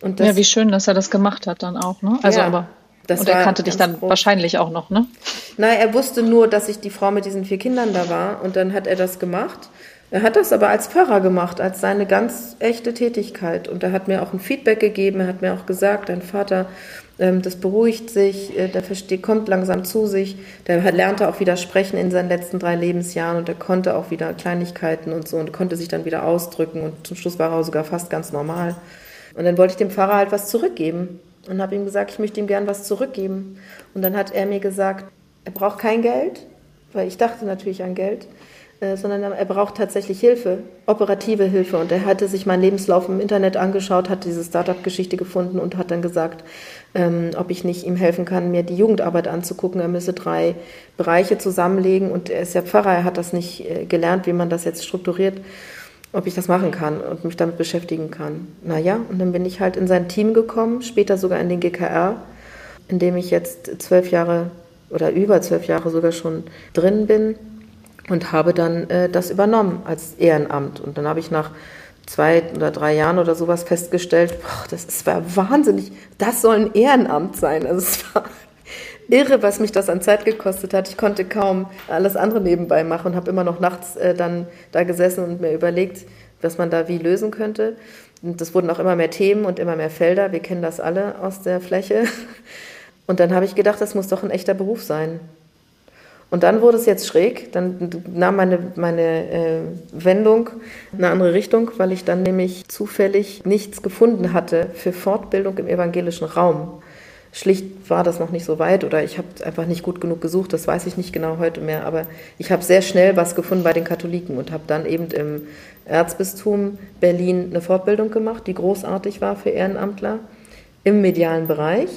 Und das, ja, wie schön, dass er das gemacht hat dann auch. Ne? Also ja. aber das und er kannte dich dann groß. wahrscheinlich auch noch, ne? Nein, er wusste nur, dass ich die Frau mit diesen vier Kindern da war und dann hat er das gemacht. Er hat das aber als Pfarrer gemacht, als seine ganz echte Tätigkeit. Und er hat mir auch ein Feedback gegeben. Er hat mir auch gesagt, dein Vater, ähm, das beruhigt sich, äh, der versteht, kommt langsam zu sich. Der lernte auch wieder sprechen in seinen letzten drei Lebensjahren und er konnte auch wieder Kleinigkeiten und so und konnte sich dann wieder ausdrücken. Und zum Schluss war er sogar fast ganz normal. Und dann wollte ich dem Pfarrer halt was zurückgeben und habe ihm gesagt, ich möchte ihm gern was zurückgeben. Und dann hat er mir gesagt, er braucht kein Geld, weil ich dachte natürlich an Geld. Äh, sondern er braucht tatsächlich Hilfe, operative Hilfe. Und er hatte sich meinen Lebenslauf im Internet angeschaut, hat diese Startup-Geschichte gefunden und hat dann gesagt, ähm, ob ich nicht ihm helfen kann, mir die Jugendarbeit anzugucken. Er müsse drei Bereiche zusammenlegen und er ist ja Pfarrer, er hat das nicht äh, gelernt, wie man das jetzt strukturiert, ob ich das machen kann und mich damit beschäftigen kann. Naja, und dann bin ich halt in sein Team gekommen, später sogar in den GKR, in dem ich jetzt zwölf Jahre oder über zwölf Jahre sogar schon drin bin und habe dann äh, das übernommen als Ehrenamt. Und dann habe ich nach zwei oder drei Jahren oder sowas festgestellt, boah, das war wahnsinnig, das soll ein Ehrenamt sein. Also es war irre, was mich das an Zeit gekostet hat. Ich konnte kaum alles andere nebenbei machen und habe immer noch nachts äh, dann da gesessen und mir überlegt, was man da wie lösen könnte. Und das wurden auch immer mehr Themen und immer mehr Felder. Wir kennen das alle aus der Fläche. Und dann habe ich gedacht, das muss doch ein echter Beruf sein. Und dann wurde es jetzt schräg, dann nahm meine, meine äh, Wendung eine andere Richtung, weil ich dann nämlich zufällig nichts gefunden hatte für Fortbildung im evangelischen Raum. Schlicht war das noch nicht so weit oder ich habe einfach nicht gut genug gesucht, das weiß ich nicht genau heute mehr, aber ich habe sehr schnell was gefunden bei den Katholiken und habe dann eben im Erzbistum Berlin eine Fortbildung gemacht, die großartig war für Ehrenamtler im medialen Bereich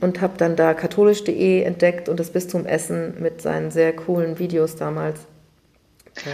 und habe dann da katholisch.de entdeckt und das Bistum Essen mit seinen sehr coolen Videos damals.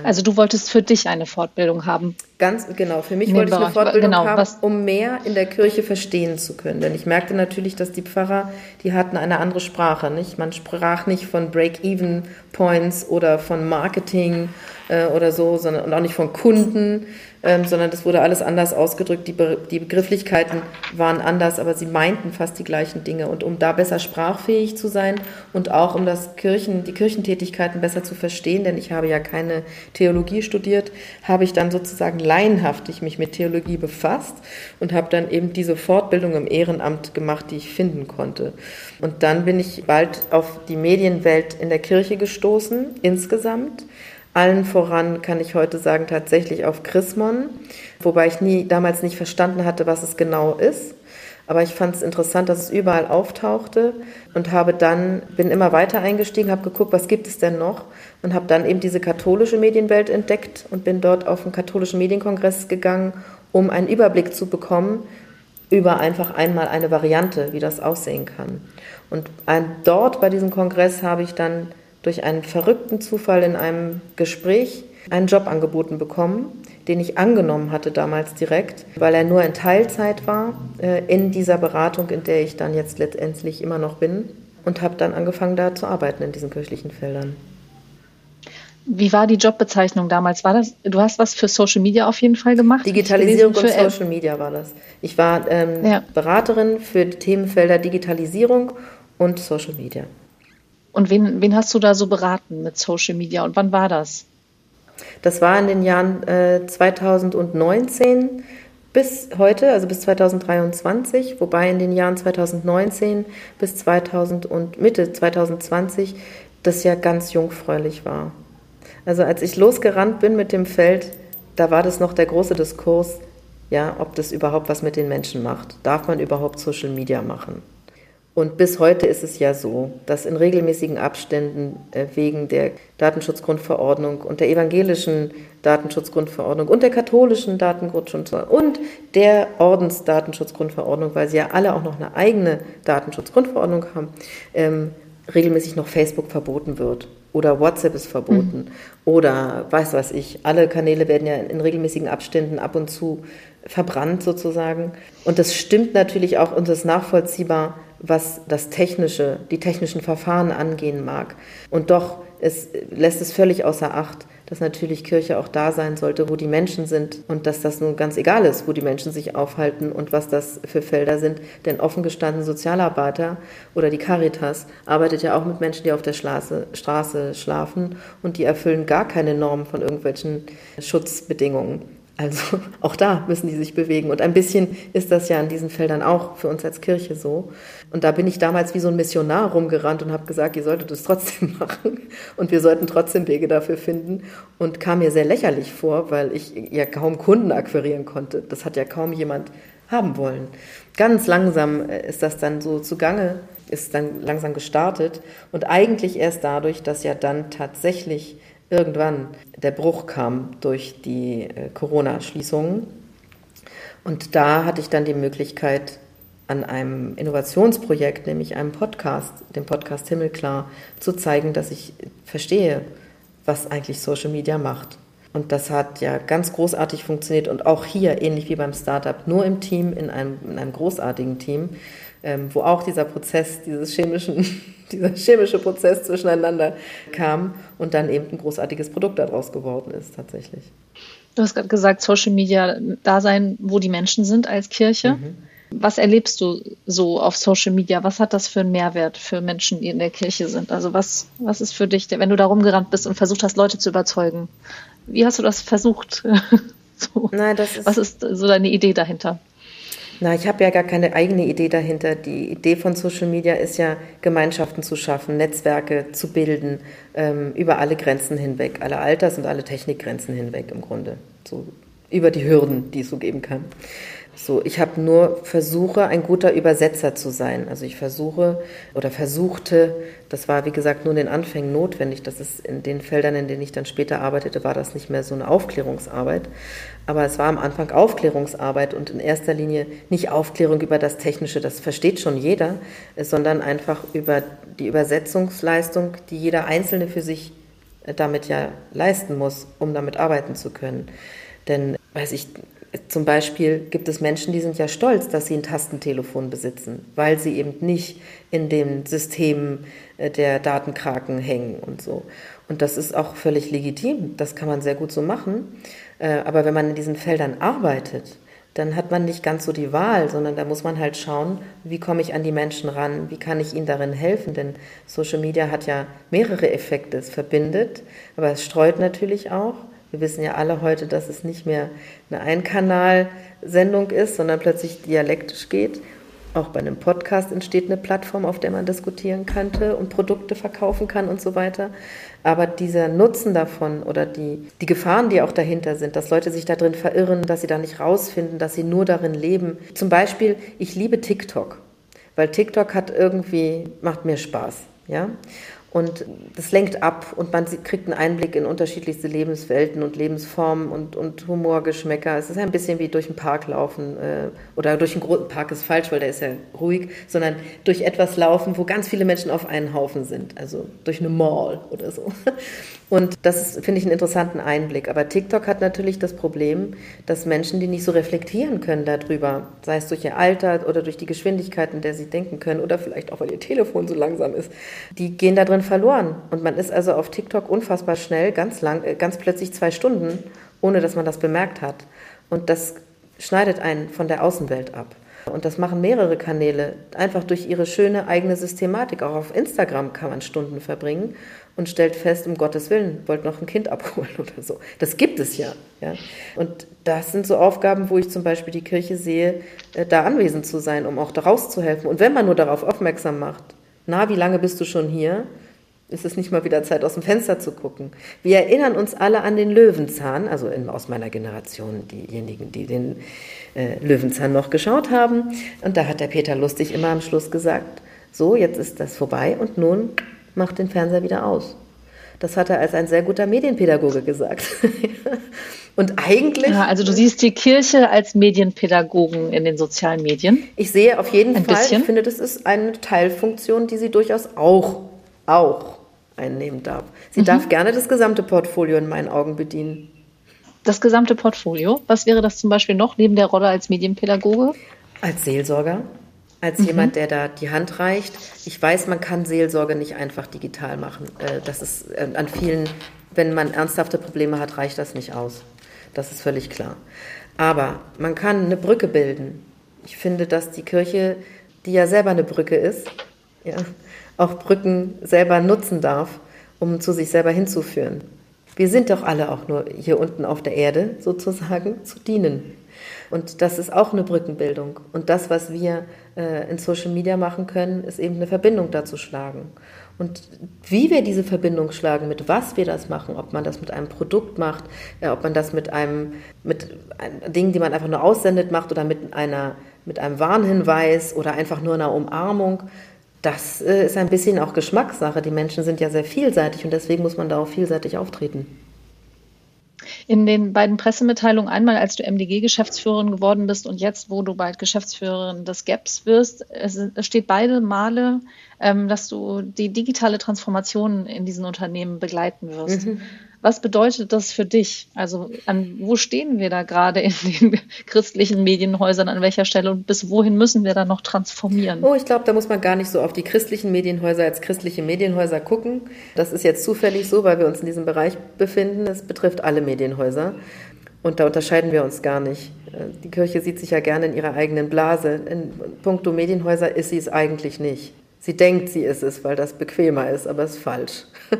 Also du wolltest für dich eine Fortbildung haben. Ganz genau, für mich wollte ich eine Fortbildung genau, haben, um mehr in der Kirche verstehen zu können. Denn ich merkte natürlich, dass die Pfarrer, die hatten eine andere Sprache. Nicht? Man sprach nicht von Break-Even-Points oder von Marketing äh, oder so, sondern und auch nicht von Kunden, ähm, sondern das wurde alles anders ausgedrückt. Die, Be die Begrifflichkeiten waren anders, aber sie meinten fast die gleichen Dinge. Und um da besser sprachfähig zu sein und auch um das Kirchen, die Kirchentätigkeiten besser zu verstehen, denn ich habe ja keine Theologie studiert, habe ich dann sozusagen laienhaftig mich mit Theologie befasst und habe dann eben diese Fortbildung im Ehrenamt gemacht, die ich finden konnte. Und dann bin ich bald auf die Medienwelt in der Kirche gestoßen, insgesamt allen voran kann ich heute sagen, tatsächlich auf Chrismon, wobei ich nie, damals nicht verstanden hatte, was es genau ist. Aber ich fand es interessant, dass es überall auftauchte und habe dann, bin immer weiter eingestiegen, habe geguckt, was gibt es denn noch und habe dann eben diese katholische Medienwelt entdeckt und bin dort auf einen katholischen Medienkongress gegangen, um einen Überblick zu bekommen über einfach einmal eine Variante, wie das aussehen kann. Und dort bei diesem Kongress habe ich dann durch einen verrückten Zufall in einem Gespräch einen Job angeboten bekommen, den ich angenommen hatte damals direkt, weil er nur in Teilzeit war äh, in dieser Beratung, in der ich dann jetzt letztendlich immer noch bin und habe dann angefangen da zu arbeiten in diesen kirchlichen Feldern. Wie war die Jobbezeichnung damals? War das, du hast was für Social Media auf jeden Fall gemacht? Digitalisierung und Social Media war das. Ich war ähm, ja. Beraterin für die Themenfelder Digitalisierung und Social Media. Und wen, wen hast du da so beraten mit Social Media und wann war das? Das war in den Jahren äh, 2019 bis heute, also bis 2023, wobei in den Jahren 2019 bis 2000 und Mitte 2020 das ja ganz jungfräulich war. Also als ich losgerannt bin mit dem Feld, da war das noch der große Diskurs, ja, ob das überhaupt was mit den Menschen macht. Darf man überhaupt Social Media machen? Und bis heute ist es ja so, dass in regelmäßigen Abständen äh, wegen der Datenschutzgrundverordnung und der evangelischen Datenschutzgrundverordnung und der katholischen Datenschutzgrundverordnung und der Ordensdatenschutzgrundverordnung, weil sie ja alle auch noch eine eigene Datenschutzgrundverordnung haben, ähm, regelmäßig noch Facebook verboten wird oder WhatsApp ist verboten mhm. oder weiß was ich. Alle Kanäle werden ja in regelmäßigen Abständen ab und zu verbrannt sozusagen. Und das stimmt natürlich auch und ist nachvollziehbar was das technische, die technischen Verfahren angehen mag. Und doch es lässt es völlig außer Acht, dass natürlich Kirche auch da sein sollte, wo die Menschen sind und dass das nun ganz egal ist, wo die Menschen sich aufhalten und was das für Felder sind. Denn offen gestanden Sozialarbeiter oder die Caritas arbeitet ja auch mit Menschen, die auf der Straße, Straße schlafen und die erfüllen gar keine Normen von irgendwelchen Schutzbedingungen. Also auch da müssen die sich bewegen. Und ein bisschen ist das ja an diesen Feldern auch für uns als Kirche so. Und da bin ich damals wie so ein Missionar rumgerannt und habe gesagt, ihr solltet es trotzdem machen und wir sollten trotzdem Wege dafür finden. Und kam mir sehr lächerlich vor, weil ich ja kaum Kunden akquirieren konnte. Das hat ja kaum jemand haben wollen. Ganz langsam äh, ist das dann so zugange, ist dann langsam gestartet. Und eigentlich erst dadurch, dass ja dann tatsächlich irgendwann der Bruch kam durch die äh, Corona-Schließungen. Und da hatte ich dann die Möglichkeit, an einem Innovationsprojekt, nämlich einem Podcast, dem Podcast Himmelklar, zu zeigen, dass ich verstehe, was eigentlich Social Media macht. Und das hat ja ganz großartig funktioniert und auch hier, ähnlich wie beim Startup, nur im Team, in einem, in einem großartigen Team, ähm, wo auch dieser Prozess, dieses chemischen, dieser chemische Prozess zwischeneinander kam und dann eben ein großartiges Produkt daraus geworden ist tatsächlich. Du hast gerade gesagt, Social Media da sein, wo die Menschen sind als Kirche. Mhm. Was erlebst du so auf Social Media? Was hat das für einen Mehrwert für Menschen, die in der Kirche sind? Also was, was ist für dich, wenn du da rumgerannt bist und versucht hast, Leute zu überzeugen? Wie hast du das versucht? so. Nein, das ist was ist so deine Idee dahinter? Na, ich habe ja gar keine eigene Idee dahinter. Die Idee von Social Media ist ja, Gemeinschaften zu schaffen, Netzwerke zu bilden, ähm, über alle Grenzen hinweg, alle Alters- und alle Technikgrenzen hinweg im Grunde. So über die Hürden, die es so geben kann. So, ich habe nur versuche, ein guter Übersetzer zu sein. Also ich versuche oder versuchte, das war wie gesagt nur in den Anfängen notwendig. Das ist in den Feldern, in denen ich dann später arbeitete, war das nicht mehr so eine Aufklärungsarbeit. Aber es war am Anfang Aufklärungsarbeit und in erster Linie nicht Aufklärung über das Technische, das versteht schon jeder, sondern einfach über die Übersetzungsleistung, die jeder Einzelne für sich damit ja leisten muss, um damit arbeiten zu können. Denn, weiß ich, zum Beispiel gibt es Menschen, die sind ja stolz, dass sie ein Tastentelefon besitzen, weil sie eben nicht in dem System äh, der Datenkraken hängen und so. Und das ist auch völlig legitim. Das kann man sehr gut so machen. Äh, aber wenn man in diesen Feldern arbeitet, dann hat man nicht ganz so die Wahl, sondern da muss man halt schauen, wie komme ich an die Menschen ran, wie kann ich ihnen darin helfen, denn Social Media hat ja mehrere Effekte. Es verbindet, aber es streut natürlich auch. Wir wissen ja alle heute, dass es nicht mehr eine Einkanalsendung ist, sondern plötzlich dialektisch geht. Auch bei einem Podcast entsteht eine Plattform, auf der man diskutieren könnte und Produkte verkaufen kann und so weiter. Aber dieser Nutzen davon oder die, die Gefahren, die auch dahinter sind, dass Leute sich da drin verirren, dass sie da nicht rausfinden, dass sie nur darin leben. Zum Beispiel, ich liebe TikTok, weil TikTok hat irgendwie, macht mir Spaß. Ja? Und das lenkt ab und man kriegt einen Einblick in unterschiedlichste Lebenswelten und Lebensformen und, und Humorgeschmäcker. Es ist ein bisschen wie durch einen Park laufen äh, oder durch einen großen Park ist falsch, weil der ist ja ruhig, sondern durch etwas laufen, wo ganz viele Menschen auf einen Haufen sind, also durch eine Mall oder so. Und das finde ich einen interessanten Einblick. Aber TikTok hat natürlich das Problem, dass Menschen, die nicht so reflektieren können darüber, sei es durch ihr Alter oder durch die Geschwindigkeit, in der sie denken können oder vielleicht auch, weil ihr Telefon so langsam ist, die gehen da drin verloren. Und man ist also auf TikTok unfassbar schnell, ganz lang, äh, ganz plötzlich zwei Stunden, ohne dass man das bemerkt hat. Und das schneidet einen von der Außenwelt ab. Und das machen mehrere Kanäle, einfach durch ihre schöne eigene Systematik. Auch auf Instagram kann man Stunden verbringen und stellt fest, um Gottes Willen, wollt noch ein Kind abholen oder so. Das gibt es ja, ja. Und das sind so Aufgaben, wo ich zum Beispiel die Kirche sehe, äh, da anwesend zu sein, um auch daraus zu helfen. Und wenn man nur darauf aufmerksam macht, na, wie lange bist du schon hier? Ist es nicht mal wieder Zeit, aus dem Fenster zu gucken? Wir erinnern uns alle an den Löwenzahn, also in, aus meiner Generation, diejenigen, die den äh, Löwenzahn noch geschaut haben. Und da hat der Peter Lustig immer am Schluss gesagt, so, jetzt ist das vorbei und nun macht den Fernseher wieder aus. Das hat er als ein sehr guter Medienpädagoge gesagt. Und eigentlich. Ja, also du siehst die Kirche als Medienpädagogen in den sozialen Medien. Ich sehe auf jeden ein Fall, bisschen. ich finde, das ist eine Teilfunktion, die sie durchaus auch, auch einnehmen darf. Sie mhm. darf gerne das gesamte Portfolio in meinen Augen bedienen. Das gesamte Portfolio? Was wäre das zum Beispiel noch neben der Rolle als Medienpädagoge? Als Seelsorger, als mhm. jemand, der da die Hand reicht. Ich weiß, man kann Seelsorge nicht einfach digital machen. Äh, das ist äh, an vielen, wenn man ernsthafte Probleme hat, reicht das nicht aus. Das ist völlig klar. Aber man kann eine Brücke bilden. Ich finde, dass die Kirche, die ja selber eine Brücke ist, ja, auch Brücken selber nutzen darf, um zu sich selber hinzuführen. Wir sind doch alle auch nur hier unten auf der Erde sozusagen zu dienen. Und das ist auch eine Brückenbildung. Und das, was wir äh, in Social Media machen können, ist eben eine Verbindung dazu schlagen. Und wie wir diese Verbindung schlagen, mit was wir das machen, ob man das mit einem Produkt macht, äh, ob man das mit einem, mit ein, Dingen, die man einfach nur aussendet, macht oder mit einer, mit einem Warnhinweis oder einfach nur einer Umarmung, das äh, ist ein bisschen auch Geschmackssache. Die Menschen sind ja sehr vielseitig und deswegen muss man da auch vielseitig auftreten. In den beiden Pressemitteilungen, einmal als du MDG-Geschäftsführerin geworden bist und jetzt, wo du bald Geschäftsführerin des GAPS wirst, es steht beide Male, ähm, dass du die digitale Transformation in diesen Unternehmen begleiten wirst. Mhm. Was bedeutet das für dich? Also an wo stehen wir da gerade in den christlichen Medienhäusern, an welcher Stelle und bis wohin müssen wir da noch transformieren? Oh, ich glaube, da muss man gar nicht so auf die christlichen Medienhäuser als christliche Medienhäuser gucken. Das ist jetzt zufällig so, weil wir uns in diesem Bereich befinden. Es betrifft alle Medienhäuser. Und da unterscheiden wir uns gar nicht. Die Kirche sieht sich ja gerne in ihrer eigenen Blase. In puncto Medienhäuser ist sie es eigentlich nicht. Sie denkt, sie ist es, weil das bequemer ist, aber es ist falsch.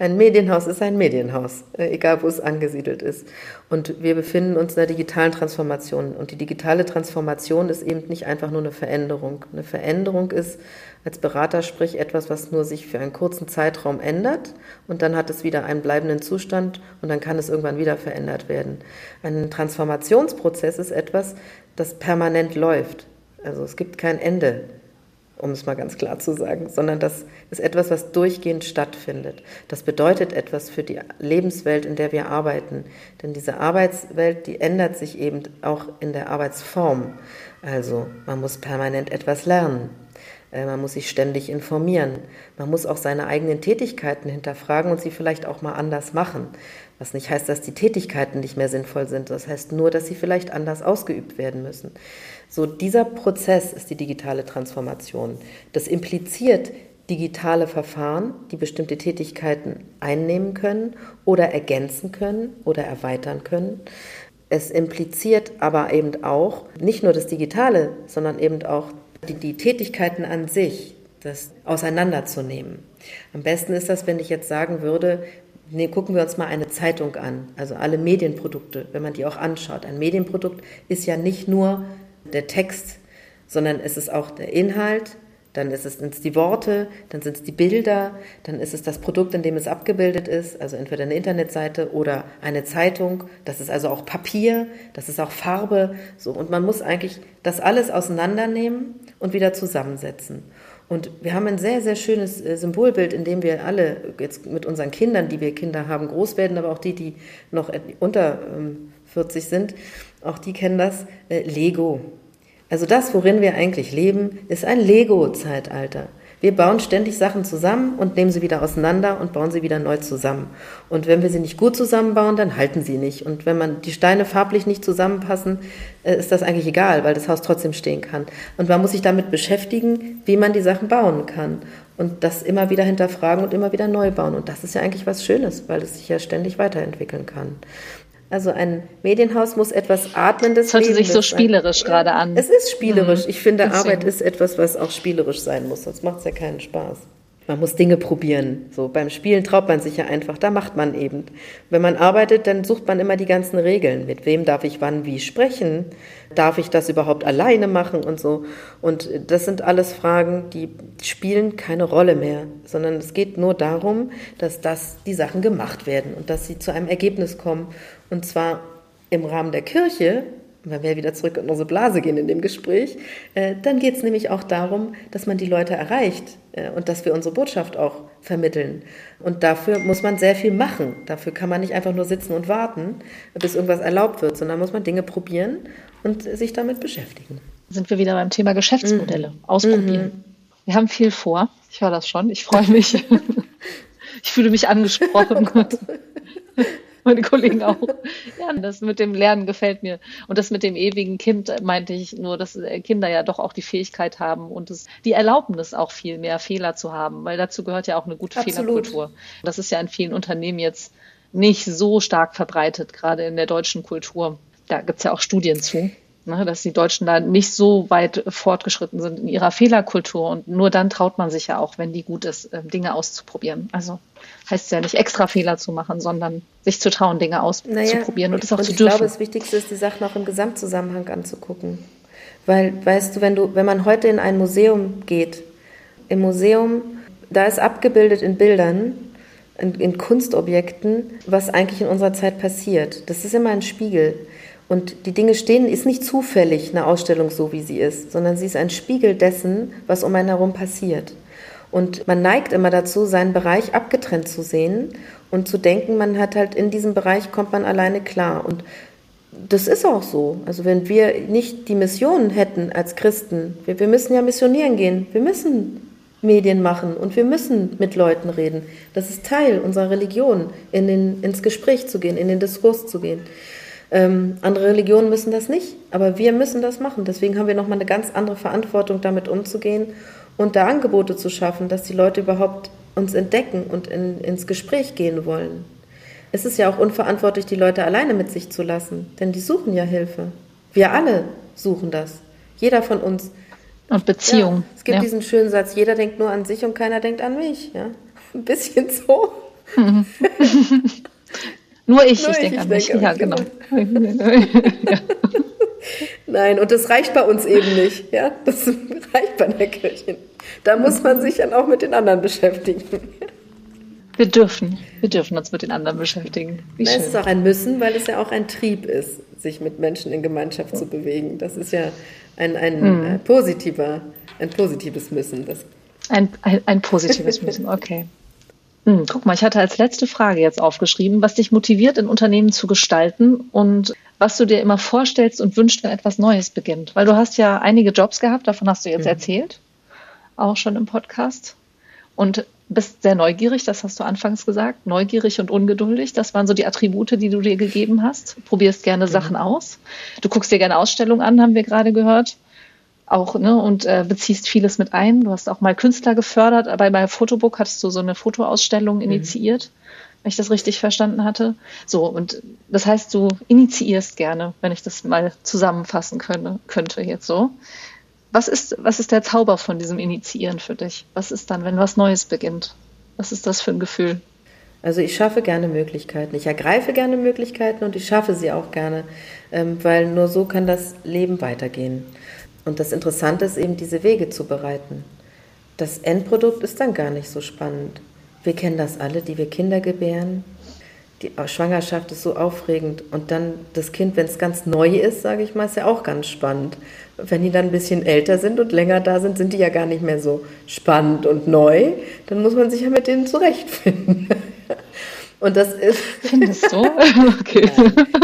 Ein Medienhaus ist ein Medienhaus, äh, egal wo es angesiedelt ist. Und wir befinden uns in der digitalen Transformation. Und die digitale Transformation ist eben nicht einfach nur eine Veränderung. Eine Veränderung ist als Berater sprich etwas, was nur sich für einen kurzen Zeitraum ändert und dann hat es wieder einen bleibenden Zustand und dann kann es irgendwann wieder verändert werden. Ein Transformationsprozess ist etwas, das permanent läuft. Also es gibt kein Ende um es mal ganz klar zu sagen, sondern das ist etwas, was durchgehend stattfindet. Das bedeutet etwas für die Lebenswelt, in der wir arbeiten. Denn diese Arbeitswelt, die ändert sich eben auch in der Arbeitsform. Also man muss permanent etwas lernen. Äh, man muss sich ständig informieren. Man muss auch seine eigenen Tätigkeiten hinterfragen und sie vielleicht auch mal anders machen. Was nicht heißt, dass die Tätigkeiten nicht mehr sinnvoll sind. Das heißt nur, dass sie vielleicht anders ausgeübt werden müssen. So, dieser Prozess ist die digitale Transformation. Das impliziert digitale Verfahren, die bestimmte Tätigkeiten einnehmen können oder ergänzen können oder erweitern können. Es impliziert aber eben auch nicht nur das Digitale, sondern eben auch die, die Tätigkeiten an sich, das auseinanderzunehmen. Am besten ist das, wenn ich jetzt sagen würde, nee, gucken wir uns mal eine Zeitung an, also alle Medienprodukte, wenn man die auch anschaut. Ein Medienprodukt ist ja nicht nur der Text, sondern es ist auch der Inhalt, dann sind es die Worte, dann sind es die Bilder, dann ist es das Produkt, in dem es abgebildet ist, also entweder eine Internetseite oder eine Zeitung. Das ist also auch Papier, das ist auch Farbe. So. Und man muss eigentlich das alles auseinandernehmen und wieder zusammensetzen. Und wir haben ein sehr, sehr schönes äh, Symbolbild, in dem wir alle jetzt mit unseren Kindern, die wir Kinder haben, groß werden, aber auch die, die noch unter 40 ähm, sind, auch die kennen das, äh, Lego. Also das, worin wir eigentlich leben, ist ein Lego-Zeitalter. Wir bauen ständig Sachen zusammen und nehmen sie wieder auseinander und bauen sie wieder neu zusammen. Und wenn wir sie nicht gut zusammenbauen, dann halten sie nicht. Und wenn man die Steine farblich nicht zusammenpassen, äh, ist das eigentlich egal, weil das Haus trotzdem stehen kann. Und man muss sich damit beschäftigen, wie man die Sachen bauen kann. Und das immer wieder hinterfragen und immer wieder neu bauen. Und das ist ja eigentlich was Schönes, weil es sich ja ständig weiterentwickeln kann. Also ein Medienhaus muss etwas atmendes Das hört sich so spielerisch sein. gerade an. Es ist spielerisch. Ich finde. Arbeit ist etwas, was auch spielerisch sein muss, sonst macht es ja keinen Spaß. Man muss Dinge probieren. So beim Spielen traut man sich ja einfach, da macht man eben. Wenn man arbeitet, dann sucht man immer die ganzen Regeln. Mit wem darf ich wann wie sprechen? Darf ich das überhaupt alleine machen und so? Und das sind alles Fragen, die spielen keine Rolle mehr, sondern es geht nur darum, dass das die Sachen gemacht werden und dass sie zu einem Ergebnis kommen. Und zwar im Rahmen der Kirche, wenn wir wieder zurück in unsere Blase gehen in dem Gespräch, äh, dann geht es nämlich auch darum, dass man die Leute erreicht äh, und dass wir unsere Botschaft auch vermitteln. Und dafür muss man sehr viel machen. Dafür kann man nicht einfach nur sitzen und warten, bis irgendwas erlaubt wird, sondern muss man Dinge probieren und sich damit beschäftigen. Sind wir wieder beim Thema Geschäftsmodelle. Mhm. Ausprobieren. Mhm. Wir haben viel vor. Ich höre das schon. Ich freue mich. ich fühle mich angesprochen. meine Kollegen auch. Ja, das mit dem Lernen gefällt mir. Und das mit dem ewigen Kind meinte ich nur, dass Kinder ja doch auch die Fähigkeit haben und es, die Erlaubnis auch viel mehr Fehler zu haben, weil dazu gehört ja auch eine gute Absolut. Fehlerkultur. Das ist ja in vielen Unternehmen jetzt nicht so stark verbreitet, gerade in der deutschen Kultur. Da gibt's ja auch Studien zu ne, dass die Deutschen da nicht so weit fortgeschritten sind in ihrer Fehlerkultur. Und nur dann traut man sich ja auch, wenn die gut ist, ähm, Dinge auszuprobieren. Also heißt es ja nicht extra Fehler zu machen, sondern sich zu trauen, Dinge auszuprobieren naja, und es auch und zu ich dürfen. Ich glaube, das Wichtigste ist, die Sachen auch im Gesamtzusammenhang anzugucken. Weil, weißt du, wenn du, wenn man heute in ein Museum geht, im Museum, da ist abgebildet in Bildern, in, in Kunstobjekten, was eigentlich in unserer Zeit passiert. Das ist immer ein Spiegel. Und die Dinge stehen, ist nicht zufällig eine Ausstellung so, wie sie ist, sondern sie ist ein Spiegel dessen, was um einen herum passiert. Und man neigt immer dazu, seinen Bereich abgetrennt zu sehen und zu denken, man hat halt in diesem Bereich kommt man alleine klar. Und das ist auch so. Also wenn wir nicht die Mission hätten als Christen, wir, wir müssen ja missionieren gehen, wir müssen Medien machen und wir müssen mit Leuten reden. Das ist Teil unserer Religion, in den, ins Gespräch zu gehen, in den Diskurs zu gehen. Ähm, andere Religionen müssen das nicht, aber wir müssen das machen. Deswegen haben wir nochmal eine ganz andere Verantwortung, damit umzugehen und da Angebote zu schaffen, dass die Leute überhaupt uns entdecken und in, ins Gespräch gehen wollen. Es ist ja auch unverantwortlich, die Leute alleine mit sich zu lassen, denn die suchen ja Hilfe. Wir alle suchen das. Jeder von uns. Und Beziehung. Ja, es gibt ja. diesen schönen Satz, jeder denkt nur an sich und keiner denkt an mich. Ja? Ein bisschen so. Nur ich, Nur ich, ich denke an mich. ja, genau. ja. Nein, und das reicht bei uns eben nicht. Ja? Das reicht bei der Kirche. Da muss man sich dann auch mit den anderen beschäftigen. Wir dürfen, wir dürfen uns mit den anderen beschäftigen. Wie. Es ist auch ein Müssen, weil es ja auch ein Trieb ist, sich mit Menschen in Gemeinschaft zu bewegen. Das ist ja ein, ein hm. positiver, ein positives Müssen. Das ein, ein, ein positives Müssen, okay. Hm, guck mal, ich hatte als letzte Frage jetzt aufgeschrieben, was dich motiviert, in Unternehmen zu gestalten und was du dir immer vorstellst und wünschst, wenn etwas Neues beginnt. Weil du hast ja einige Jobs gehabt, davon hast du jetzt mhm. erzählt, auch schon im Podcast. Und bist sehr neugierig, das hast du anfangs gesagt, neugierig und ungeduldig. Das waren so die Attribute, die du dir gegeben hast. Probierst gerne mhm. Sachen aus. Du guckst dir gerne Ausstellungen an, haben wir gerade gehört auch ne, und äh, beziehst vieles mit ein. Du hast auch mal Künstler gefördert, bei Fotobook hattest du so eine Fotoausstellung mhm. initiiert, mhm. Wenn ich das richtig verstanden hatte. So, und das heißt, du initiierst gerne, wenn ich das mal zusammenfassen könne, könnte jetzt so. Was ist, was ist der Zauber von diesem Initiieren für dich? Was ist dann, wenn was Neues beginnt? Was ist das für ein Gefühl? Also ich schaffe gerne Möglichkeiten. Ich ergreife gerne Möglichkeiten und ich schaffe sie auch gerne, ähm, weil nur so kann das Leben weitergehen. Und das Interessante ist eben, diese Wege zu bereiten. Das Endprodukt ist dann gar nicht so spannend. Wir kennen das alle, die wir Kinder gebären. Die Schwangerschaft ist so aufregend. Und dann das Kind, wenn es ganz neu ist, sage ich mal, ist ja auch ganz spannend. Wenn die dann ein bisschen älter sind und länger da sind, sind die ja gar nicht mehr so spannend und neu. Dann muss man sich ja mit denen zurechtfinden. Und das ist. Findest du? Okay.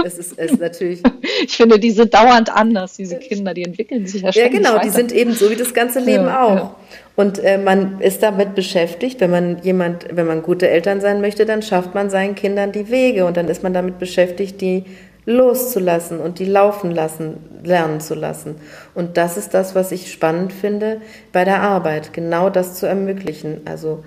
es ist, es ist natürlich. Ich finde, die sind dauernd anders, diese Kinder, die entwickeln sich ja ständig Ja, genau, die sind eben so wie das ganze Leben ja, auch. Ja. Und äh, man ist damit beschäftigt, wenn man jemand, wenn man gute Eltern sein möchte, dann schafft man seinen Kindern die Wege und dann ist man damit beschäftigt, die loszulassen und die laufen lassen, lernen zu lassen. Und das ist das, was ich spannend finde bei der Arbeit, genau das zu ermöglichen. Also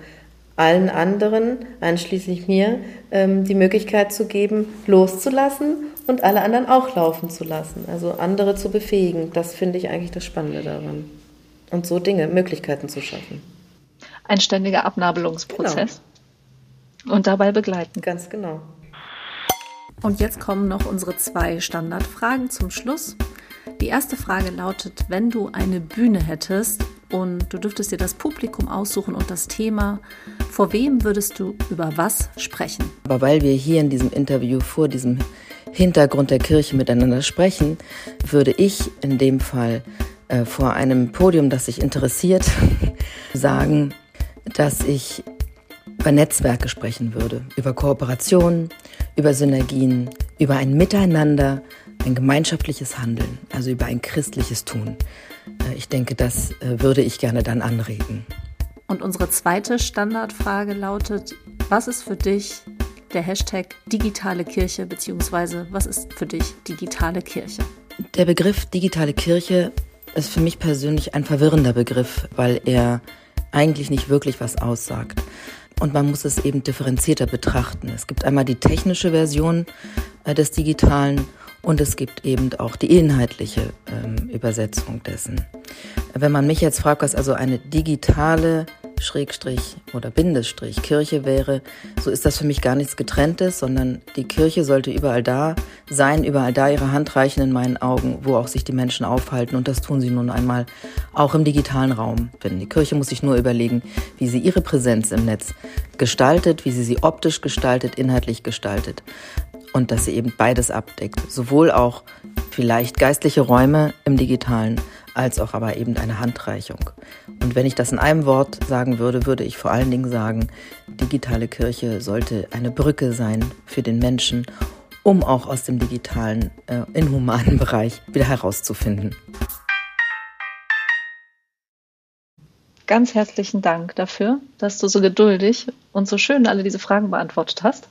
allen anderen, einschließlich mir, ähm, die Möglichkeit zu geben, loszulassen und alle anderen auch laufen zu lassen. Also andere zu befähigen. Das finde ich eigentlich das Spannende daran. Und so Dinge, Möglichkeiten zu schaffen. Ein ständiger Abnabelungsprozess. Genau. Und dabei begleiten. Ganz genau. Und jetzt kommen noch unsere zwei Standardfragen zum Schluss. Die erste Frage lautet, wenn du eine Bühne hättest und du dürftest dir das Publikum aussuchen und das Thema, vor wem würdest du über was sprechen? Aber weil wir hier in diesem Interview vor diesem Hintergrund der Kirche miteinander sprechen, würde ich in dem Fall äh, vor einem Podium, das sich interessiert, sagen, dass ich über Netzwerke sprechen würde, über Kooperationen, über Synergien, über ein Miteinander, ein gemeinschaftliches Handeln, also über ein christliches Tun. Äh, ich denke, das äh, würde ich gerne dann anregen. Und unsere zweite Standardfrage lautet, was ist für dich der Hashtag digitale Kirche, beziehungsweise was ist für dich digitale Kirche? Der Begriff digitale Kirche ist für mich persönlich ein verwirrender Begriff, weil er eigentlich nicht wirklich was aussagt. Und man muss es eben differenzierter betrachten. Es gibt einmal die technische Version äh, des Digitalen und es gibt eben auch die inhaltliche ähm, Übersetzung dessen. Wenn man mich jetzt fragt, was also eine digitale Schrägstrich oder Bindestrich Kirche wäre, so ist das für mich gar nichts getrenntes, sondern die Kirche sollte überall da sein, überall da ihre Hand reichen in meinen Augen, wo auch sich die Menschen aufhalten. Und das tun sie nun einmal auch im digitalen Raum. Denn die Kirche muss sich nur überlegen, wie sie ihre Präsenz im Netz gestaltet, wie sie sie optisch gestaltet, inhaltlich gestaltet. Und dass sie eben beides abdeckt, sowohl auch vielleicht geistliche Räume im digitalen als auch aber eben eine Handreichung. Und wenn ich das in einem Wort sagen würde, würde ich vor allen Dingen sagen, digitale Kirche sollte eine Brücke sein für den Menschen, um auch aus dem digitalen, äh, inhumanen Bereich wieder herauszufinden. Ganz herzlichen Dank dafür, dass du so geduldig und so schön alle diese Fragen beantwortet hast.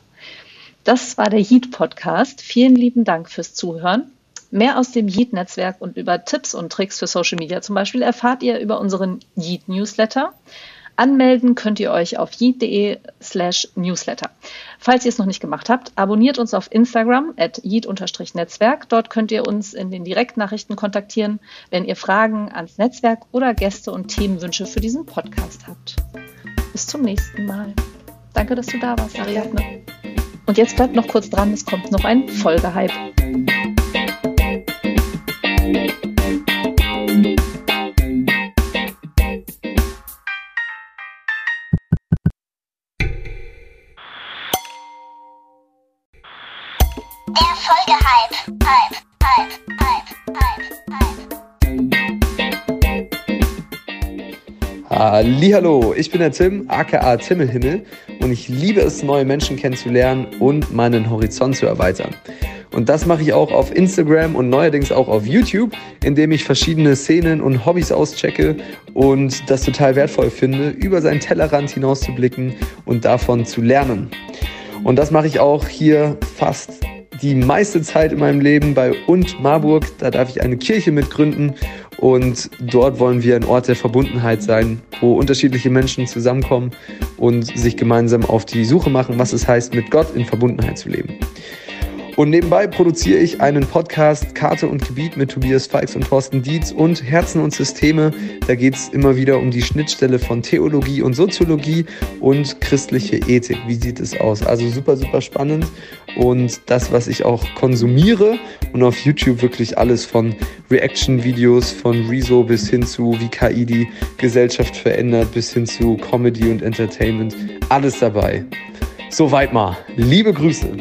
Das war der Heat Podcast. Vielen lieben Dank fürs Zuhören. Mehr aus dem Yeet-Netzwerk und über Tipps und Tricks für Social Media zum Beispiel erfahrt ihr über unseren Yeet-Newsletter. Anmelden könnt ihr euch auf yeet.de slash newsletter. Falls ihr es noch nicht gemacht habt, abonniert uns auf Instagram at yeet-netzwerk. Dort könnt ihr uns in den Direktnachrichten kontaktieren, wenn ihr Fragen ans Netzwerk oder Gäste und Themenwünsche für diesen Podcast habt. Bis zum nächsten Mal. Danke, dass du da warst, Ariadne. Und jetzt bleibt noch kurz dran, es kommt noch ein Folgehype. Hallo, ich bin der Tim, aka Timmelhimmel und ich liebe es, neue Menschen kennenzulernen und meinen Horizont zu erweitern. Und das mache ich auch auf Instagram und neuerdings auch auf YouTube, indem ich verschiedene Szenen und Hobbys auschecke und das total wertvoll finde, über seinen Tellerrand hinauszublicken und davon zu lernen. Und das mache ich auch hier fast die meiste Zeit in meinem Leben bei Und Marburg. Da darf ich eine Kirche mitgründen und dort wollen wir ein Ort der Verbundenheit sein, wo unterschiedliche Menschen zusammenkommen und sich gemeinsam auf die Suche machen, was es heißt, mit Gott in Verbundenheit zu leben. Und nebenbei produziere ich einen Podcast Karte und Gebiet mit Tobias Feix und Thorsten Dietz und Herzen und Systeme. Da geht es immer wieder um die Schnittstelle von Theologie und Soziologie und christliche Ethik. Wie sieht es aus? Also super, super spannend. Und das, was ich auch konsumiere und auf YouTube wirklich alles von Reaction-Videos von Rezo bis hin zu wie KI die Gesellschaft verändert, bis hin zu Comedy und Entertainment. Alles dabei. Soweit mal. Liebe Grüße.